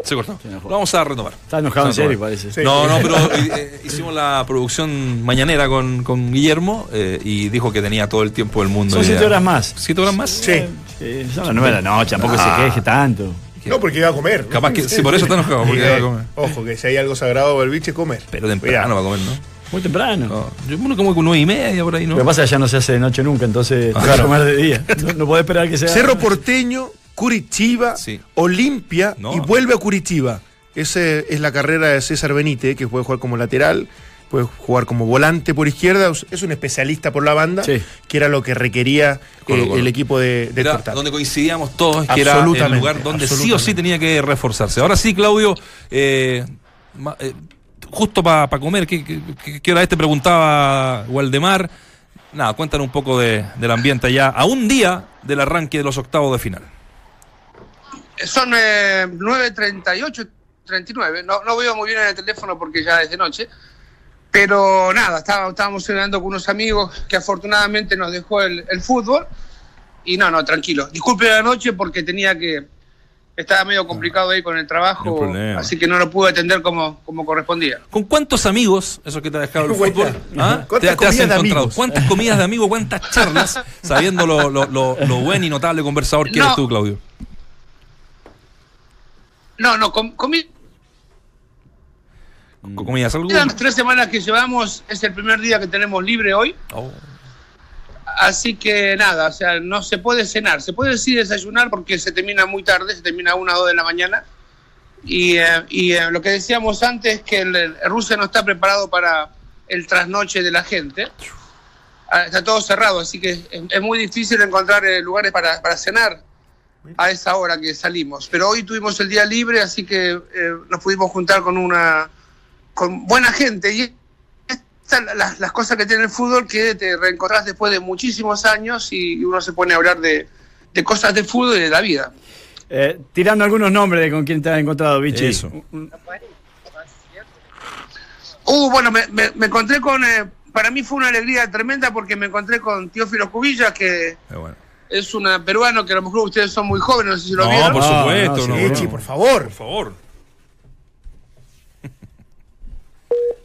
Speaker 1: Se cortó. Lo vamos a retomar.
Speaker 4: Está enojado en serio, parece.
Speaker 3: Sí.
Speaker 1: No, no, pero eh, hicimos la producción mañanera con, con Guillermo eh, y dijo que tenía todo el tiempo del mundo.
Speaker 4: Son siete
Speaker 1: ya-
Speaker 4: horas más.
Speaker 1: ¿Siete horas más?
Speaker 3: Sí.
Speaker 4: Sí, son las nueve de la noche, tampoco
Speaker 1: Ah.
Speaker 4: se queje tanto.
Speaker 3: No, porque iba a comer. ¿no?
Speaker 1: Capaz que- sí, por eso está enojado, porque iba a
Speaker 3: eh,
Speaker 1: comer.
Speaker 3: Ojo, que si hay algo sagrado para el biche, comer.
Speaker 1: Pero temprano va a comer, ¿no?
Speaker 4: Muy temprano.
Speaker 1: No, Yo uno como con nueve y media por ahí, ¿no?
Speaker 4: Lo que pasa es que ya no se hace de noche nunca, entonces
Speaker 1: Ah, claro.
Speaker 4: comer de día. No, no podés esperar que sea.
Speaker 3: Cerro Porteño, Curitiba,
Speaker 1: Sí.
Speaker 3: Olimpia
Speaker 1: No.
Speaker 3: y vuelve a Curitiba. Esa es la carrera de César Benítez, que puede jugar como lateral, puede jugar como volante por izquierda. Es un especialista por la banda,
Speaker 4: Sí.
Speaker 3: que era lo que requería
Speaker 1: Colo,
Speaker 3: eh,
Speaker 1: Colo.
Speaker 3: el equipo de, de
Speaker 1: Era donde coincidíamos todos que era el lugar donde sí o sí tenía que reforzarse. Ahora sí, Claudio, eh, ma- eh, justo para comer, ¿qué, qué, qué- qué hora es? Te preguntaba Waldemar. Nada, cuéntanos un poco de- del ambiente allá, a un día del arranque de los octavos de final.
Speaker 8: Son eh, 9.38, 39. No, no veo muy bien en el teléfono porque ya es de noche. Pero nada, estaba- estábamos cenando con unos amigos que afortunadamente nos dejó el, el fútbol. Y no, no, tranquilo. Disculpe la noche porque tenía que. Estaba medio complicado ahí con el trabajo, así que no lo pude atender como, como correspondía.
Speaker 1: ¿Con cuántos amigos, eso que te ha dejado el fútbol, ¿ah?
Speaker 3: ¿Cuántas
Speaker 1: te, te has
Speaker 3: comidas de
Speaker 1: encontrado?
Speaker 3: amigos?
Speaker 1: ¿Cuántas comidas de amigos, cuántas charlas, sabiendo lo, lo, lo, lo buen y notable conversador que
Speaker 8: No.
Speaker 1: eres tú, Claudio?
Speaker 8: No, no, com- comí.
Speaker 1: ¿Con ¿Comías algo?
Speaker 8: Las tres semanas que llevamos, es el primer día que tenemos libre hoy.
Speaker 1: Oh.
Speaker 8: Así que nada, o sea, no se puede cenar, se puede sí desayunar porque se termina muy tarde, se termina a una o dos de la mañana. Y, eh, y, eh, lo que decíamos antes es que el- el Rusia no está preparado para el trasnoche de la gente. Ah, Está todo cerrado, así que es, es muy difícil encontrar eh, lugares para, para cenar a esa hora que salimos. Pero hoy tuvimos el día libre, así que eh, nos pudimos juntar con una con buena gente. Y estas son las, las cosas que tiene el fútbol que te reencontrás después de muchísimos años y uno se pone a hablar de, de cosas de fútbol y de la vida.
Speaker 4: Eh, tirando algunos nombres de con quién te has encontrado, Vichy.
Speaker 1: Eso.
Speaker 8: Uh, bueno, me, me- me encontré con... eh, para mí fue una alegría tremenda porque me encontré con Teófilo Cubilla, que
Speaker 1: Eh, bueno.
Speaker 8: Es un peruano que a lo mejor ustedes son muy jóvenes, no sé si lo
Speaker 1: No,
Speaker 8: vieron.
Speaker 1: por
Speaker 4: No,
Speaker 1: supuesto.
Speaker 4: no, sí,
Speaker 1: no,
Speaker 3: Sí,
Speaker 1: no.
Speaker 3: Echi, por favor.
Speaker 1: Por favor.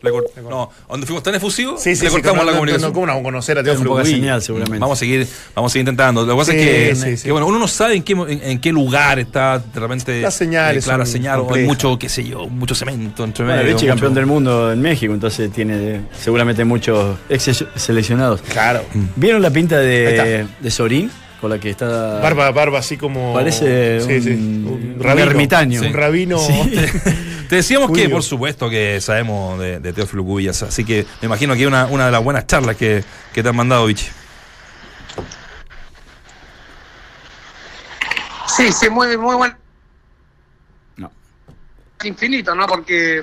Speaker 1: Le cort- No, donde fuimos tan efusivos,
Speaker 3: Sí, sí,
Speaker 1: le
Speaker 3: sí,
Speaker 1: cortamos la
Speaker 3: no,
Speaker 1: comunicación.
Speaker 3: No, ¿Cómo no vamos a conocer a
Speaker 4: Es un
Speaker 3: Teófilo
Speaker 4: poco de
Speaker 3: Cubillo?
Speaker 4: señal, seguramente.
Speaker 1: Vamos a seguir, vamos a seguir intentando. Lo que pasa
Speaker 3: Sí,
Speaker 1: es que,
Speaker 3: sí, sí.
Speaker 1: que, bueno, uno no sabe en qué, en, en qué lugar está de repente.
Speaker 3: Las señales
Speaker 1: Clara
Speaker 3: son
Speaker 1: señal, o hay mucho, qué sé yo, mucho cemento entre
Speaker 4: Bueno,
Speaker 1: medio.
Speaker 4: Vichy,
Speaker 1: mucho-
Speaker 4: campeón del mundo en México, entonces tiene seguramente muchos ex seleccionados.
Speaker 3: Claro.
Speaker 4: ¿Vieron la pinta de, de Sorín? Con la que está.
Speaker 3: Barba, barba así como.
Speaker 4: Parece
Speaker 3: Sí, sí.
Speaker 4: un- un
Speaker 3: rabino.
Speaker 4: ermitaño.
Speaker 3: Un rabino.
Speaker 1: Te decíamos que, por supuesto, que sabemos de, de Teófilo Cubillas, así que me imagino que es una, una de las buenas charlas que, que te han mandado, Vichy.
Speaker 8: Sí, sí, muy, muy bueno.
Speaker 4: No.
Speaker 8: Infinito, ¿no? Porque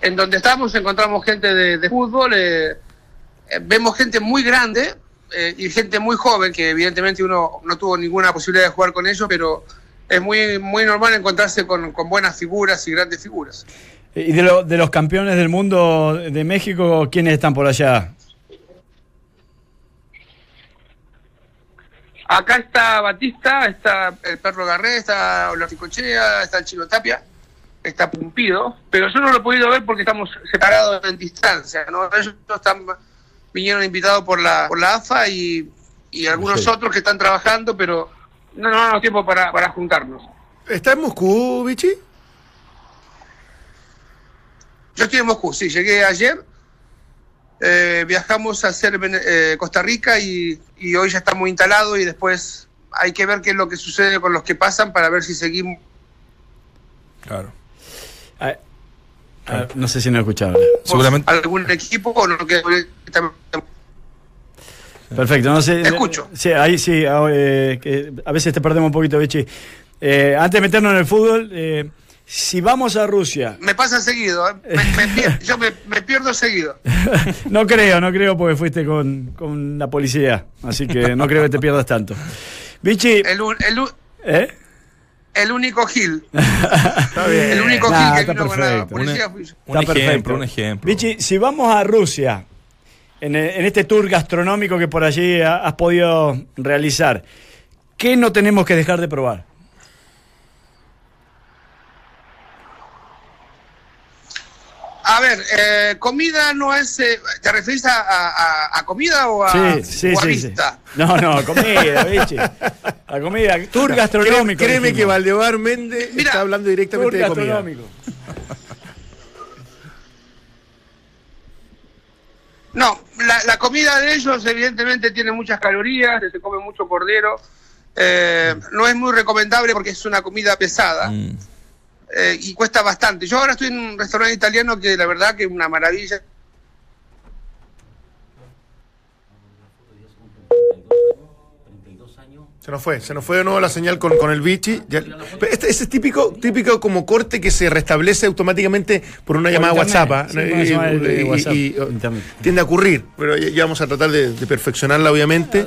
Speaker 8: en donde estamos encontramos gente de, de fútbol, eh, eh, vemos gente muy grande eh, y gente muy joven, que evidentemente uno no tuvo ninguna posibilidad de jugar con ellos, pero es muy, muy normal encontrarse con, con buenas figuras y grandes figuras.
Speaker 4: ¿Y de, lo- de los campeones del mundo de México, quiénes están por allá?
Speaker 8: Acá está Batista, está el perro Garré, está Olaficochea, está el Chino Tapia, está Pumpido, pero yo no lo he podido ver porque estamos separados en distancia, ¿no? Ellos están, vinieron invitados por la, por la AFA y, y algunos
Speaker 4: Sí.
Speaker 8: otros que están trabajando, pero no, no tenemos tiempo para, para juntarnos.
Speaker 3: ¿Está en Moscú, Vichy?
Speaker 8: Yo estoy en Moscú, sí, llegué ayer, eh, viajamos a hacer eh, Costa Rica y, y hoy ya estamos instalados y después hay que ver qué es lo que sucede con los que pasan para ver si seguimos
Speaker 1: Claro.
Speaker 4: No sé si no escucharon.
Speaker 1: Seguramente.
Speaker 8: algún equipo o no que
Speaker 4: Perfecto, no sé.
Speaker 8: Te escucho.
Speaker 4: Sí, ahí sí, ah, eh, que a veces te perdemos un poquito, Vichy. Eh, antes de meternos en el fútbol, eh, Si vamos a Rusia,
Speaker 8: Me pasa seguido, ¿eh? Me- yo me, me pierdo seguido.
Speaker 4: no creo, no creo porque fuiste con, con la policía, así que no creo que te pierdas tanto. Vichy,
Speaker 8: El, un- el,
Speaker 4: ¿eh?
Speaker 8: El único Gil.
Speaker 3: Está bien.
Speaker 8: El único
Speaker 4: Nah,
Speaker 8: Gil que
Speaker 4: está
Speaker 8: vino con la
Speaker 4: perfecto.
Speaker 8: policía fui yo.
Speaker 1: Un
Speaker 4: Está
Speaker 1: ejemplo,
Speaker 4: perfecto.
Speaker 1: un ejemplo.
Speaker 4: Vichy, si vamos a Rusia, en, en este tour gastronómico que por allí ha- has podido realizar, ¿qué no tenemos que dejar de probar?
Speaker 8: A ver, eh, comida no es. eh, ¿Te referís a, a- comida o a,
Speaker 4: Sí, sí,
Speaker 8: o a
Speaker 4: sí, sí.
Speaker 8: vista?
Speaker 4: No, no, comida, Vichy. La comida, tour gastronómico.
Speaker 3: Créeme, que. Valdemar Méndez
Speaker 8: Mira,
Speaker 3: está hablando
Speaker 4: Tour
Speaker 3: directamente de comida.
Speaker 4: gastronómico.
Speaker 8: No, la, la comida de ellos evidentemente tiene muchas calorías, se come mucho cordero. eh, no es muy recomendable porque es una comida pesada
Speaker 1: Mm.
Speaker 8: Eh, y cuesta bastante. Yo ahora estoy en un restaurante italiano que la verdad que es una maravilla.
Speaker 3: Se nos fue, se nos fue de nuevo la señal con, con el bichi. Este, ese es típico, típico como corte que se restablece automáticamente por una llamada WhatsApp. ¿ah? tiende a ocurrir, pero ya, ya vamos a tratar de, de perfeccionarla, obviamente,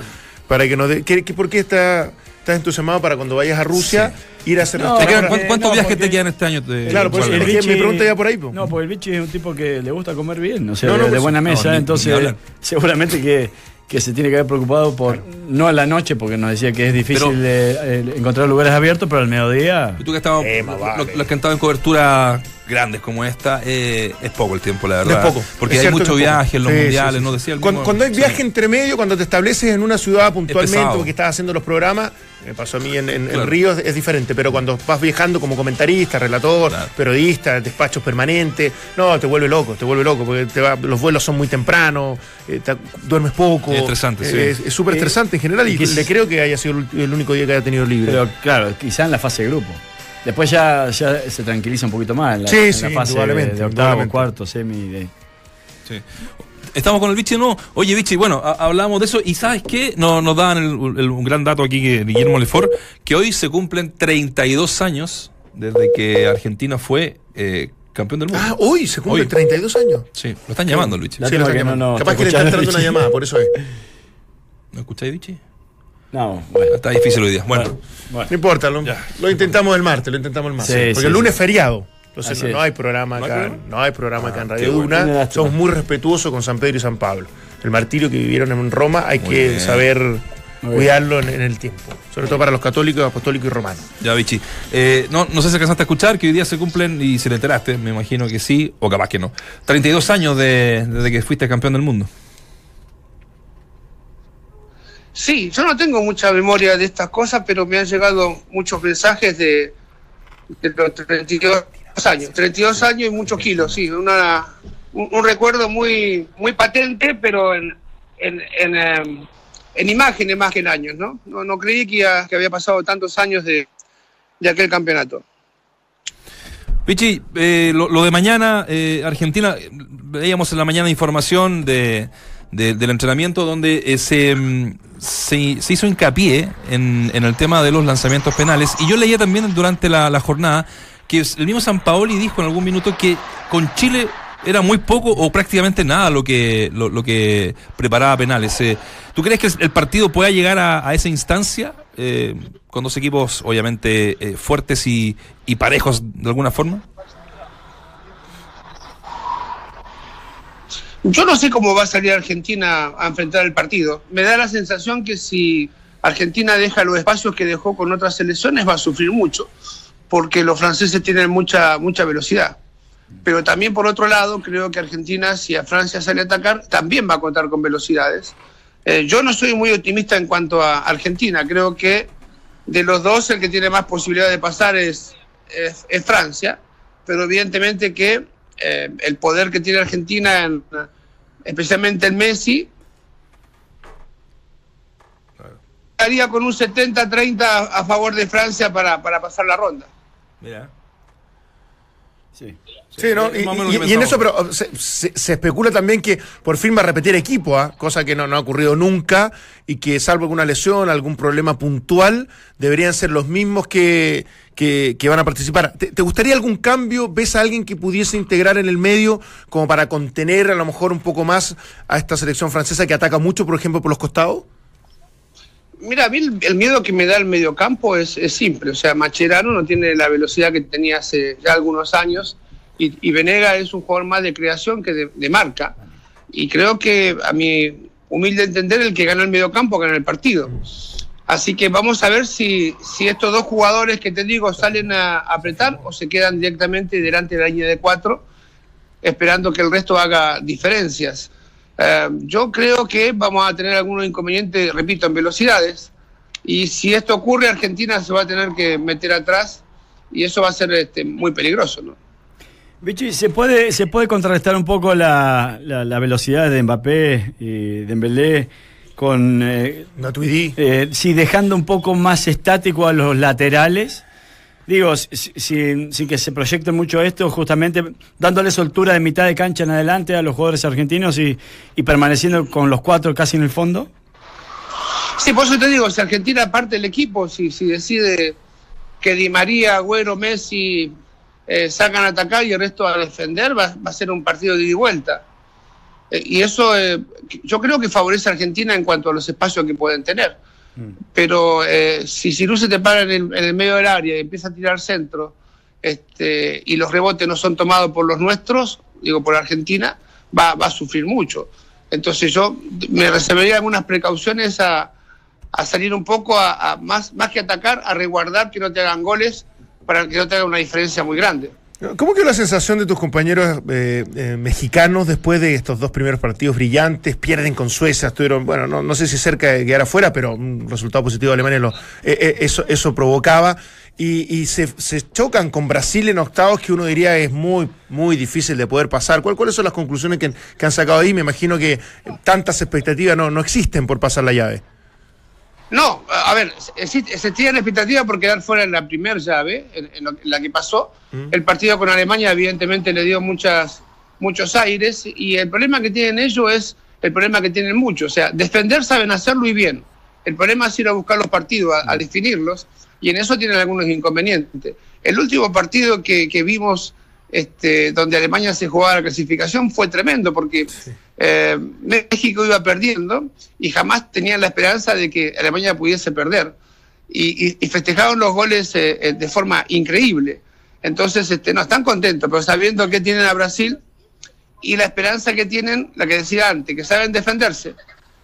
Speaker 3: para que nos dé. ¿qué- qué- ¿Por qué está, estás entusiasmado para cuando vayas a Rusia ir a hacer
Speaker 4: No.
Speaker 1: ¿cuán- ¿Cuántos
Speaker 4: no,
Speaker 1: viajes
Speaker 4: porque-
Speaker 1: te quedan este año? de-
Speaker 3: Claro, pues, el que mi pregunta iba por ahí, po.
Speaker 4: No, porque el bichi es un tipo que le gusta comer bien, o sea,
Speaker 3: No, no,
Speaker 4: de, de
Speaker 3: pues,
Speaker 4: buena
Speaker 1: no,
Speaker 4: mesa,
Speaker 1: ni- ni
Speaker 4: entonces seguramente que, que se tiene que haber preocupado por, no a la noche, porque nos decía que es difícil
Speaker 1: Pero-
Speaker 4: eh, eh, encontrar lugares abiertos, pero al mediodía...
Speaker 1: Y tú que estado,
Speaker 3: Eh, más
Speaker 1: lo-
Speaker 3: vale.
Speaker 1: lo- los que han estado en cobertura grandes como esta, eh, es poco el tiempo, la verdad.
Speaker 3: es poco.
Speaker 1: Porque
Speaker 3: Es
Speaker 1: hay mucho viaje en los
Speaker 3: Sí,
Speaker 1: mundiales,
Speaker 3: sí,
Speaker 1: ¿no? Decía el
Speaker 3: cuando, cuando hay
Speaker 1: sí.
Speaker 3: viaje entre medio, cuando te estableces en una ciudad puntualmente, porque estás haciendo los programas, me pasó a mí en, en-. Río, es diferente, pero cuando vas viajando como comentarista, relator,
Speaker 1: Claro.
Speaker 3: periodista, despachos permanentes, no, te vuelve loco, te vuelve loco, porque te va- los vuelos son muy tempranos, eh, te- duermes poco.
Speaker 1: Es estresante, sí.
Speaker 3: Es es súper
Speaker 4: Eh,
Speaker 3: estresante en general y,
Speaker 4: y
Speaker 3: le creo que haya sido el, el único día que haya tenido libre.
Speaker 4: Pero claro, quizá en la fase de grupo. Después ya, ya se tranquiliza un poquito más en la,
Speaker 3: Sí,
Speaker 4: en
Speaker 3: sí,
Speaker 4: la fase de, octavo, cuarto, semi. De...
Speaker 1: Sí. Estamos con el Vichy, no. Oye, Vichy, bueno, ha- hablamos de eso y ¿sabes qué? No, nos dan el- el- un gran dato aquí que Guillermo Lefort, que hoy se cumplen 32 años desde que Argentina fue eh, campeón del mundo.
Speaker 3: ah, hoy se cumplen
Speaker 1: Hoy.
Speaker 3: 32 años.
Speaker 1: Sí, lo están llamando.
Speaker 4: La-
Speaker 3: Sí, lo están
Speaker 4: no
Speaker 3: llamando. Capaz que le están entrando una llamada, por eso es.
Speaker 1: ¿No escucháis, Vichy?
Speaker 4: No, bueno.
Speaker 1: Está difícil hoy día. Bueno,
Speaker 4: bueno.
Speaker 3: No importa, lo, intentamos el martes, lo intentamos el martes.
Speaker 4: Sí,
Speaker 3: porque
Speaker 4: sí,
Speaker 3: el lunes
Speaker 4: sí.
Speaker 3: es feriado. Entonces no, hay programa
Speaker 1: ¿No hay
Speaker 3: acá,
Speaker 1: programa?
Speaker 3: no hay programa acá en
Speaker 1: qué
Speaker 3: Radio. Duna. Somos muy respetuosos con San Pedro y San Pablo. El martirio que vivieron en Roma hay
Speaker 1: Muy
Speaker 3: que
Speaker 1: bien.
Speaker 3: saber cuidarlo en, en el tiempo. Sobre todo para los católicos, apostólicos y romanos.
Speaker 1: ya Vichy. Eh, no, no sé si alcanzaste a escuchar que hoy día se cumplen, y si te enteraste, me imagino que sí, o capaz que no. 32 años de- desde que fuiste campeón del mundo.
Speaker 8: Sí, yo no tengo mucha memoria de estas cosas, pero me han llegado muchos mensajes de, de los 32 años. 32 años y muchos kilos, sí. Una, un, recuerdo muy muy patente, pero en, en, en, em, en imágenes más que en años, ¿no? No, creí que, había pasado tantos años de, de aquel campeonato.
Speaker 1: Vichy, eh, lo, de mañana, eh, Argentina, veíamos en la mañana información de, de- del entrenamiento donde eh, se, mm, se, se hizo hincapié en, en el tema de los lanzamientos penales. Y yo leía también durante la, la jornada que el mismo San Paoli dijo en algún minuto que con Chile era muy poco o prácticamente nada lo que, lo, que preparaba penales. Eh, ¿Tú crees que el partido pueda llegar a, a esa instancia eh, con dos equipos obviamente fuertes y, y parejos de alguna forma?
Speaker 8: Yo no sé cómo va a salir Argentina a enfrentar el partido. Me da la sensación que si Argentina deja los espacios que dejó con otras selecciones va a sufrir mucho, porque los franceses tienen mucha, mucha velocidad. Pero también por otro lado, creo que Argentina, si a Francia sale a atacar, también va a contar con velocidades. Eh, yo no soy muy optimista en cuanto a Argentina. Creo que de los dos el que tiene más posibilidad de pasar es, es, es Francia, pero evidentemente que eh, el poder que tiene Argentina, en, especialmente el Messi, estaría con un 70-30 a favor de Francia para, para pasar la ronda.
Speaker 1: Mira.
Speaker 4: Sí.
Speaker 3: Sí, ¿no? Y, en eso, pero se, se- se especula también que por fin va a repetir equipo, ¿ah? cosa que no, no ha ocurrido nunca, y que salvo alguna lesión, algún problema puntual, deberían ser los mismos que, que, que van a participar. ¿Te, te gustaría algún cambio? ¿Ves a alguien que pudiese integrar en el medio como para contener a lo mejor un poco más a esta selección francesa que ataca mucho, por ejemplo, por los costados?
Speaker 8: Mira, a el, miedo que me da el mediocampo es, es simple. O sea, Macherano no tiene la velocidad que tenía hace ya algunos años y, y Venega es un jugador más de creación que de, marca. Y creo que, a mi humilde entender, el que gana el mediocampo gana el partido. Así que vamos a ver si, si estos dos jugadores que te digo salen a, a apretar o se quedan directamente delante de la línea de cuatro, esperando que el resto haga diferencias. Eh, yo creo que vamos a tener algunos inconvenientes, repito, en velocidades. Y si esto ocurre, Argentina se va a tener que meter atrás y eso va a ser este, muy peligroso. ¿no?
Speaker 4: Vichy, ¿se puede, ¿se puede contrarrestar un poco la, la- la velocidad de Mbappé y de Dembélé con... eh,
Speaker 3: Matuidi.
Speaker 4: eh, sí, dejando un poco más estático a los laterales? Digo, si- si- sin, sin que se proyecte mucho esto, justamente dándole soltura de mitad de cancha en adelante a los jugadores argentinos y, y permaneciendo con los cuatro casi en el fondo.
Speaker 8: Sí, por eso te digo, si Argentina parte del equipo, si, si decide que Di María, Agüero, Messi eh, sacan a atacar y el resto a defender, va, va a ser un partido de ida y vuelta. Eh, y eso eh, yo creo que favorece a Argentina en cuanto a los espacios que pueden tener. Pero eh, si Cirú se te para en el, en el medio del área y empieza a tirar centro este, y los rebotes no son tomados por los nuestros, digo por Argentina, va, va a sufrir mucho. Entonces yo me reservaría algunas precauciones a, salir un poco a, a más, más que atacar, a resguardar que no te hagan goles para que no te haga una diferencia muy grande.
Speaker 3: ¿Cómo quedó la sensación de tus compañeros eh, eh, mexicanos después de estos dos primeros partidos brillantes? Pierden con Suecia, estuvieron, bueno, no, sé si cerca de quedar afuera, pero un resultado positivo de Alemania lo, eh, eso, eso provocaba. Y, y se, se chocan con Brasil en octavos, que uno diría es muy, muy difícil de poder pasar. ¿Cuál- ¿Cuáles son las conclusiones que, que han sacado ahí? Me imagino que tantas expectativas no, no existen por pasar la llave.
Speaker 8: No, a ver, se tiene expectativa por quedar fuera en la primera llave, en, en lo- en la que pasó. El partido con Alemania evidentemente le dio muchas, muchos aires y el problema que tienen ellos es el problema que tienen muchos. O sea, defender saben hacerlo y bien. El problema es ir a buscar los partidos, a, a definirlos y en eso tienen algunos inconvenientes. El último partido que, que vimos este, donde Alemania se jugaba la clasificación fue tremendo porque eh, México iba perdiendo y jamás tenían la esperanza de que Alemania pudiese perder. Y, y- y festejaron los goles eh, eh, de forma increíble. Entonces, este, no están contentos, pero sabiendo que tienen a Brasil y la esperanza que tienen, la que decía antes, que saben defenderse.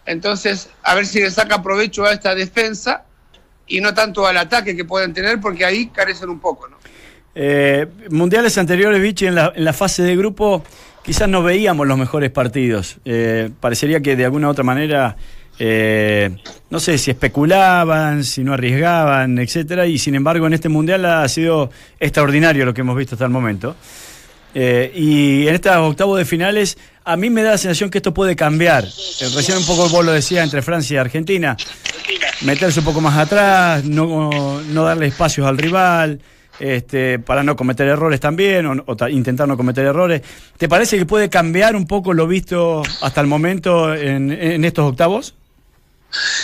Speaker 8: Entonces, a ver si le saca provecho a esta defensa y no tanto al ataque que pueden tener, porque ahí carecen un poco, ¿no?
Speaker 4: Eh, mundiales anteriores, Vichy, en la, fase de grupo quizás no veíamos los mejores partidos. Eh, parecería que de alguna u otra manera, eh, no sé si especulaban, si no arriesgaban, etcétera, y sin embargo en este mundial ha sido extraordinario lo que hemos visto hasta el momento. Y en estos octavos de finales, a mí me da la sensación que esto puede cambiar. Recién un poco vos lo decías entre Francia y Argentina. Meterse un poco más atrás, no, no darle espacios al rival, este, para no cometer errores también, o, o ta- intentar no cometer errores. ¿Te parece que puede cambiar un poco lo visto hasta el momento en, en estos octavos?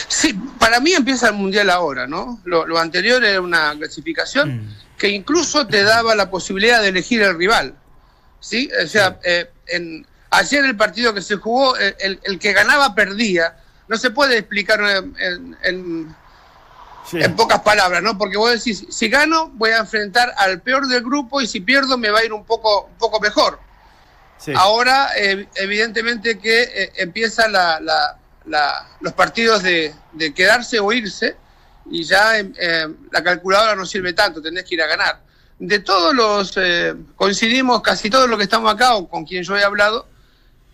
Speaker 8: Sí, para mí empieza el mundial ahora, ¿no? Lo, lo anterior era una clasificación que incluso te daba la posibilidad de elegir el rival, ¿sí? O sea, eh, en, ayer el partido que se jugó, eh, el, el que ganaba perdía. No se puede explicar en, en- en-
Speaker 4: Sí.
Speaker 8: en pocas palabras, ¿no? Porque vos decís, si gano, voy a enfrentar al peor del grupo y si pierdo, me va a ir un poco, un poco mejor.
Speaker 4: Sí.
Speaker 8: Ahora, eh, evidentemente que eh, empiezan la, la- la- los partidos de, de quedarse o irse y ya eh, la calculadora no sirve tanto, tenés que ir a ganar. De todos los, eh, coincidimos casi todos los que estamos acá o con quien yo he hablado,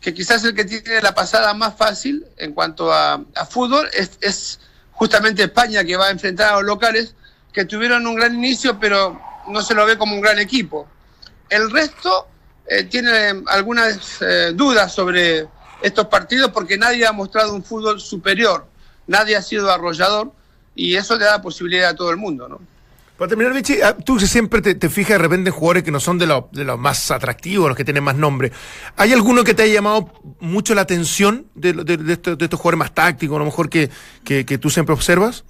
Speaker 8: que quizás el que tiene la pasada más fácil en cuanto a, a fútbol es, es justamente España que va a enfrentar a los locales que tuvieron un gran inicio pero no se lo ve como un gran equipo. El resto eh, tiene algunas eh, dudas sobre estos partidos porque nadie ha mostrado un fútbol superior, nadie ha sido arrollador y eso le da posibilidad a todo el mundo, ¿no?
Speaker 3: Para terminar, Vichy, ah, tú siempre te, te fijas de repente en jugadores que no son de, los- de los más atractivos, los que tienen más nombre. ¿Hay alguno que te haya llamado mucho la atención de, de- de estos, de estos jugadores más tácticos, a lo mejor que, que, que tú siempre observas?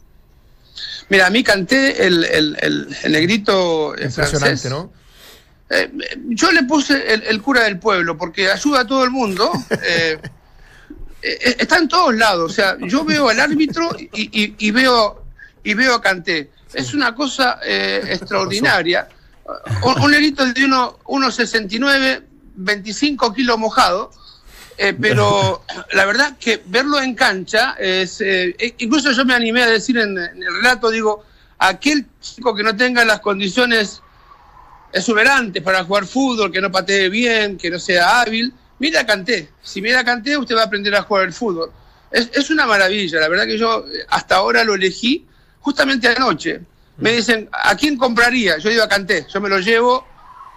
Speaker 8: Mira, a mí canté el, el, el, el negrito eh,
Speaker 3: Impresionante,
Speaker 8: francés.
Speaker 3: ¿no?
Speaker 8: Eh, yo le puse el, cura del pueblo porque ayuda a todo el mundo. eh, eh, está en todos lados. O sea, yo veo al árbitro y, y- y veo y veo a Canté. Es una cosa eh, extraordinaria. Un, negrito de uno- 1,69, 25 kilos mojado. eh, pero la verdad que verlo en cancha es. eh, e- incluso yo me animé a decir en, en el relato, digo, aquel chico que no tenga las condiciones exuberantes para jugar fútbol, que no patee bien, que no sea hábil, mira Canté. Si mira Canté, usted va a aprender a jugar el fútbol. Es, es una maravilla, la verdad que yo eh, hasta ahora lo elegí justamente anoche. Me dicen, ¿a quién compraría? Yo digo a Canté, yo me lo llevo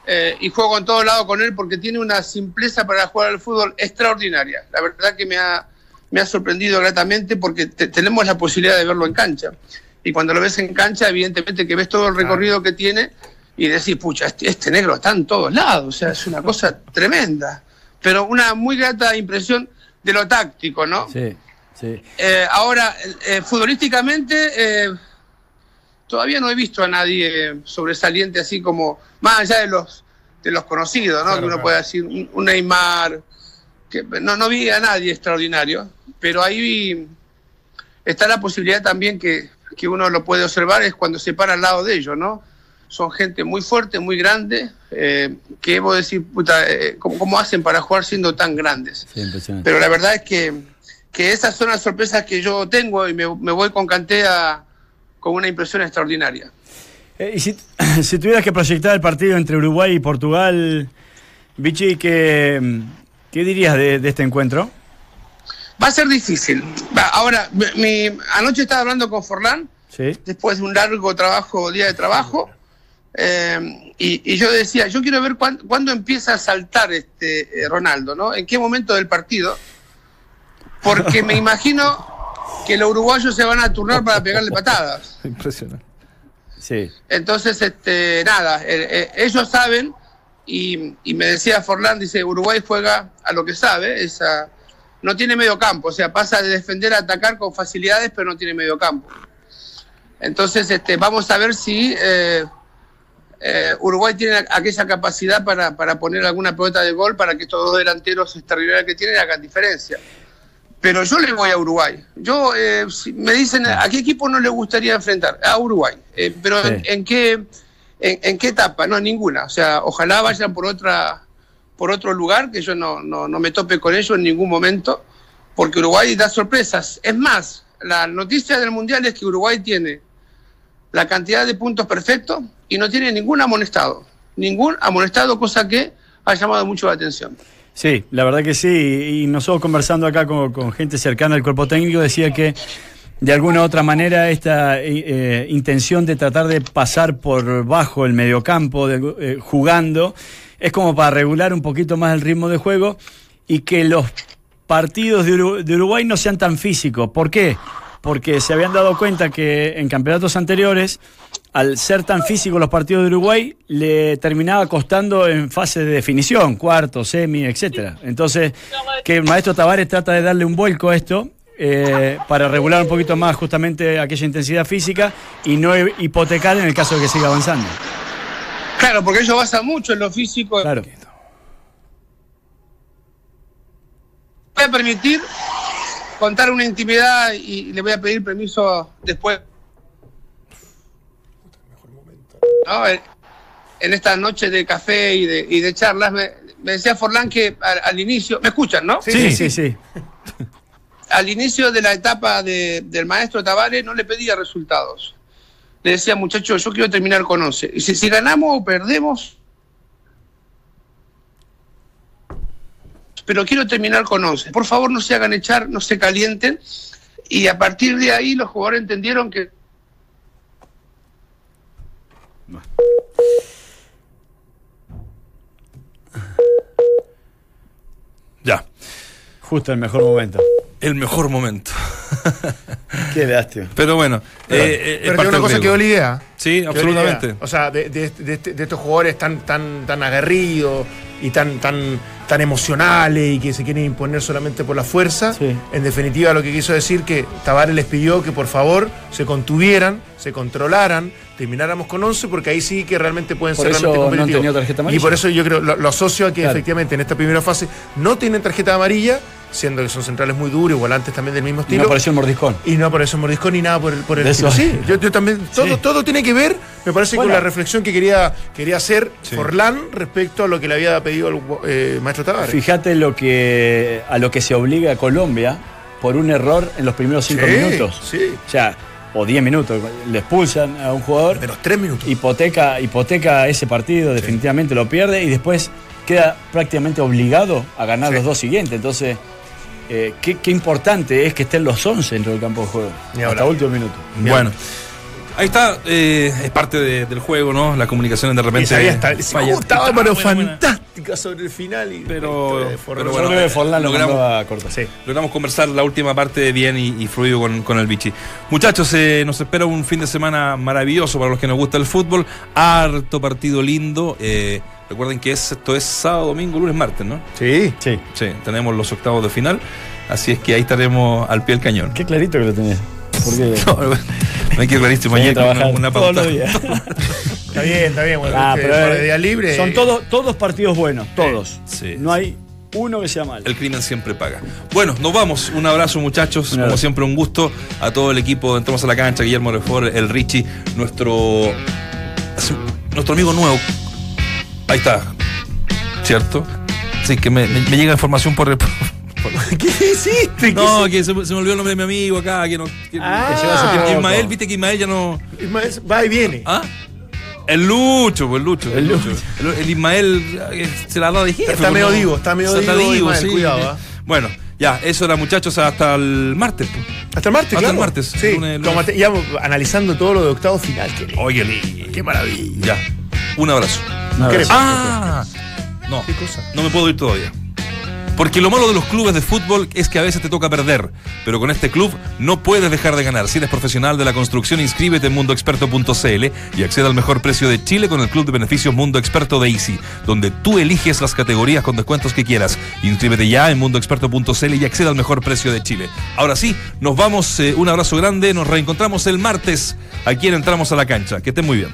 Speaker 8: eh, y juego en todos lados con él porque tiene una simpleza para jugar al fútbol extraordinaria. La verdad que me ha, me ha sorprendido gratamente porque te- tenemos la posibilidad de verlo en cancha. Y cuando lo ves en cancha, evidentemente que ves todo el recorrido que tiene y decís, pucha, este, este negro está en todos lados, o sea, es una cosa tremenda. Pero una muy grata impresión de lo táctico, ¿no?
Speaker 4: Sí, sí.
Speaker 8: Eh, ahora, eh, futbolísticamente, eh, todavía no he visto a nadie sobresaliente así como, más allá de los de los conocidos, ¿no?
Speaker 3: Claro,
Speaker 8: que uno
Speaker 3: claro.
Speaker 8: puede decir, un, un Neymar, que no, no vi a nadie extraordinario, pero ahí está la posibilidad también que, que uno lo puede observar, es cuando se para al lado de ellos, ¿no? Son gente muy fuerte, muy grande, eh, que vos decir, puta, eh, ¿cómo, cómo hacen para jugar siendo tan grandes?
Speaker 4: Sí.
Speaker 8: Pero la verdad es que, que esas son las sorpresas que yo tengo y me, me voy con Cantea con una impresión extraordinaria.
Speaker 4: Eh, y si, si tuvieras que proyectar el partido entre Uruguay y Portugal, Vichy, ¿qué, qué dirías de, de este encuentro?
Speaker 8: Va a ser difícil. Ahora, mi- anoche estaba hablando con Forlán,
Speaker 4: Sí.
Speaker 8: después de un largo trabajo, día de trabajo, eh, y, y yo decía, yo quiero ver cuán- cuándo empieza a saltar este eh, Ronaldo, ¿no? ¿En qué momento del partido? Porque me imagino que los uruguayos se van a turnar para pegarle patadas.
Speaker 1: Impresionante.
Speaker 4: Sí.
Speaker 8: Entonces, este, nada, eh, eh, ellos saben, y, y me decía Forlán, dice, Uruguay juega a lo que sabe, es a- no tiene medio campo, o sea, pasa de defender a atacar con facilidades, pero no tiene medio campo. Entonces, este, vamos a ver si eh, eh, Uruguay tiene aquella capacidad para, para poner alguna pelota de gol para que estos dos delanteros extraordinarios que tienen hagan diferencia. Pero yo le voy a Uruguay. Yo, eh, si me dicen, ¿a qué equipo no le gustaría enfrentar? A Uruguay. Eh, pero
Speaker 4: Sí.
Speaker 8: en, en qué, en, en qué etapa? No, ninguna. O sea, ojalá vayan por otra por otro lugar, que yo no, no, no me tope con ellos en ningún momento, porque Uruguay da sorpresas. Es más, la noticia del Mundial es que Uruguay tiene la cantidad de puntos perfectos y no tiene ningún amonestado. Ningún amonestado, cosa que ha llamado mucho la atención.
Speaker 4: Sí, la verdad que sí. Y nosotros conversando acá con, gente cercana al cuerpo técnico decía que de alguna u otra manera esta eh, eh, intención de tratar de pasar por bajo el mediocampo, de, eh, jugando, es como para regular un poquito más el ritmo de juego y que los partidos de, Uru- de Uruguay no sean tan físicos. ¿Por qué? Porque se habían dado cuenta que en campeonatos anteriores, al ser tan físicos los partidos de Uruguay, le terminaba costando en fase de definición, cuarto, semi, etcétera. Entonces, que el maestro Tavares trata de darle un vuelco a esto eh, para regular un poquito más justamente aquella intensidad física y no hipotecar en el caso de que siga avanzando.
Speaker 8: Claro, porque ellos basan mucho en lo físico.
Speaker 4: Claro.
Speaker 8: voy a permitir contar una intimidad y le voy a pedir permiso después. No, en- en esta noche de café y de, y de charlas, me, me decía Forlán que al, al inicio, ¿me escuchan, no?
Speaker 4: Sí, sí, sí.
Speaker 8: Al inicio de la etapa de- del maestro Tavares no le pedía resultados. Le decía, muchachos, yo quiero terminar con 11. Y si, si ganamos o perdemos, pero quiero terminar con 11. Por favor, no se hagan echar, no se calienten. Y a partir de ahí los jugadores entendieron que
Speaker 1: Ya.
Speaker 4: Justo el mejor momento.
Speaker 1: El mejor momento.
Speaker 4: Qué lástima.
Speaker 1: Pero bueno,
Speaker 3: Pero,
Speaker 1: eh, eh, es
Speaker 3: pero
Speaker 1: parte
Speaker 3: una cosa quedó la idea.
Speaker 1: Sí,
Speaker 3: Quedó
Speaker 1: absolutamente.
Speaker 3: idea. O sea, de, de- de este- de estos jugadores tan, tan, tan aguerridos y tan, tan, tan emocionales y que se quieren imponer solamente por la fuerza.
Speaker 4: Sí.
Speaker 3: En definitiva, lo que quiso decir que Tavares les pidió que por favor se contuvieran, se controlaran, termináramos con 11, porque ahí sí que realmente pueden
Speaker 4: Por
Speaker 3: ser
Speaker 4: eso
Speaker 3: realmente
Speaker 4: no han
Speaker 3: competitivos.
Speaker 4: tarjeta
Speaker 3: y por eso yo creo, lo, lo asocio a que
Speaker 4: Claro.
Speaker 3: efectivamente en esta primera fase no tienen tarjeta amarilla, siendo que son centrales muy duros y volantes también del mismo
Speaker 4: Y
Speaker 3: estilo.
Speaker 4: no apareció el mordiscón.
Speaker 3: Y no por eso mordiscón ni nada por el, por el estilo. Sí, yo, yo también. Todo,
Speaker 4: Sí.
Speaker 3: todo tiene que ver, me parece,
Speaker 4: Bueno.
Speaker 3: con la reflexión que quería, quería hacer
Speaker 1: Sí.
Speaker 3: Forlán respecto a lo que le había pedido el eh, maestro Tavares.
Speaker 4: Fíjate lo que a lo que se obliga a Colombia por un error en los primeros cinco
Speaker 3: Sí,
Speaker 4: minutos.
Speaker 3: Sí,
Speaker 4: O sea, o 10 minutos. Le expulsan a un jugador,
Speaker 3: de los tres minutos.
Speaker 4: hipoteca, hipoteca ese partido, definitivamente lo pierde y después queda prácticamente obligado a ganar
Speaker 3: Sí.
Speaker 4: los dos siguientes. Entonces, eh, qué, qué importante es que estén los 11 dentro del campo de juego.
Speaker 3: Ni
Speaker 4: hasta último minuto.
Speaker 1: Bueno. Ahí está, eh, es parte de- del juego, ¿no? La comunicación de repente. Falla.
Speaker 3: uh, estaba
Speaker 1: Está
Speaker 3: pero
Speaker 1: buena, buena.
Speaker 3: fantástica sobre el final. Y
Speaker 1: Pero-
Speaker 3: de
Speaker 1: pero
Speaker 4: Yo
Speaker 1: bueno,
Speaker 4: creo que Forlán lo
Speaker 1: logramos-
Speaker 4: a cortar.
Speaker 3: Sí.
Speaker 1: Logramos conversar la última parte bien y, y fluido con, con el bichi. Muchachos, eh, nos espera un fin de semana maravilloso para los que nos gusta el fútbol. Harto partido lindo. eh, recuerden que es- esto es sábado, domingo, lunes, martes, ¿no?
Speaker 3: Sí.
Speaker 4: Sí.
Speaker 1: Sí, tenemos los octavos de final. Así es que ahí estaremos al pie del cañón.
Speaker 4: Qué clarito que lo tenés. Porque
Speaker 1: No, no hay que clarísimo.
Speaker 4: que
Speaker 1: con una,
Speaker 4: trabajar
Speaker 1: una
Speaker 4: todos
Speaker 1: pauta.
Speaker 4: los días.
Speaker 3: Está bien, está bien. Bueno,
Speaker 4: Ah,
Speaker 3: este,
Speaker 4: pero, eh,
Speaker 3: el día libre.
Speaker 4: Son todos, todos partidos buenos, todos.
Speaker 1: Sí.
Speaker 4: No hay uno que sea malo.
Speaker 1: El crimen siempre paga. Bueno, nos vamos. Un abrazo, muchachos.
Speaker 4: Un
Speaker 1: Como siempre, un gusto a todo el equipo. Entramos a la cancha. Guillermo Refor, el Richie, nuestro. Nuestro amigo nuevo. Ahí está. ¿Cierto? Sí, que me, me- me llega información por. por-
Speaker 3: ¿Qué hiciste?
Speaker 1: no, que se, se me olvidó el nombre de mi amigo acá. Que no, que-
Speaker 3: Ah.
Speaker 1: que. Ismael, viste que Ismael ya no.
Speaker 3: ¿Qué? Va y viene.
Speaker 1: ¿Ah? El Lucho, pues el Lucho. El,
Speaker 4: El
Speaker 1: Lucho. El, el Ismael eh, se la da de jefe.
Speaker 3: Está
Speaker 1: pues,
Speaker 3: medio
Speaker 1: no.
Speaker 3: divo, está medio divo, Ismael, cuidado, ¿ah?
Speaker 1: Bueno, ya, eso era muchachos hasta el martes. pues.
Speaker 3: Hasta el martes,
Speaker 1: Hasta
Speaker 3: claro.
Speaker 1: el martes,
Speaker 3: Sí,
Speaker 1: lunes, lunes.
Speaker 3: ya analizando todo lo de octavo final.
Speaker 1: Oye,
Speaker 3: qué maravilla.
Speaker 1: ya.
Speaker 4: Un abrazo.
Speaker 1: Ah, no,
Speaker 3: ¿Qué cosa?
Speaker 1: no me puedo ir todavía. Porque lo malo de los clubes de fútbol es que a veces te toca perder, pero con este club no puedes dejar de ganar. Si eres profesional de la construcción, inscríbete en mundoexperto.cl y acceda al mejor precio de Chile con el club de beneficios Mundo Experto de Easy, donde tú eliges las categorías con descuentos que quieras. Inscríbete ya en mundoexperto.cl y acceda al mejor precio de Chile. Ahora sí, nos vamos, eh, un abrazo grande, nos reencontramos el martes aquí en Entramos a la Cancha. Que estén muy bien.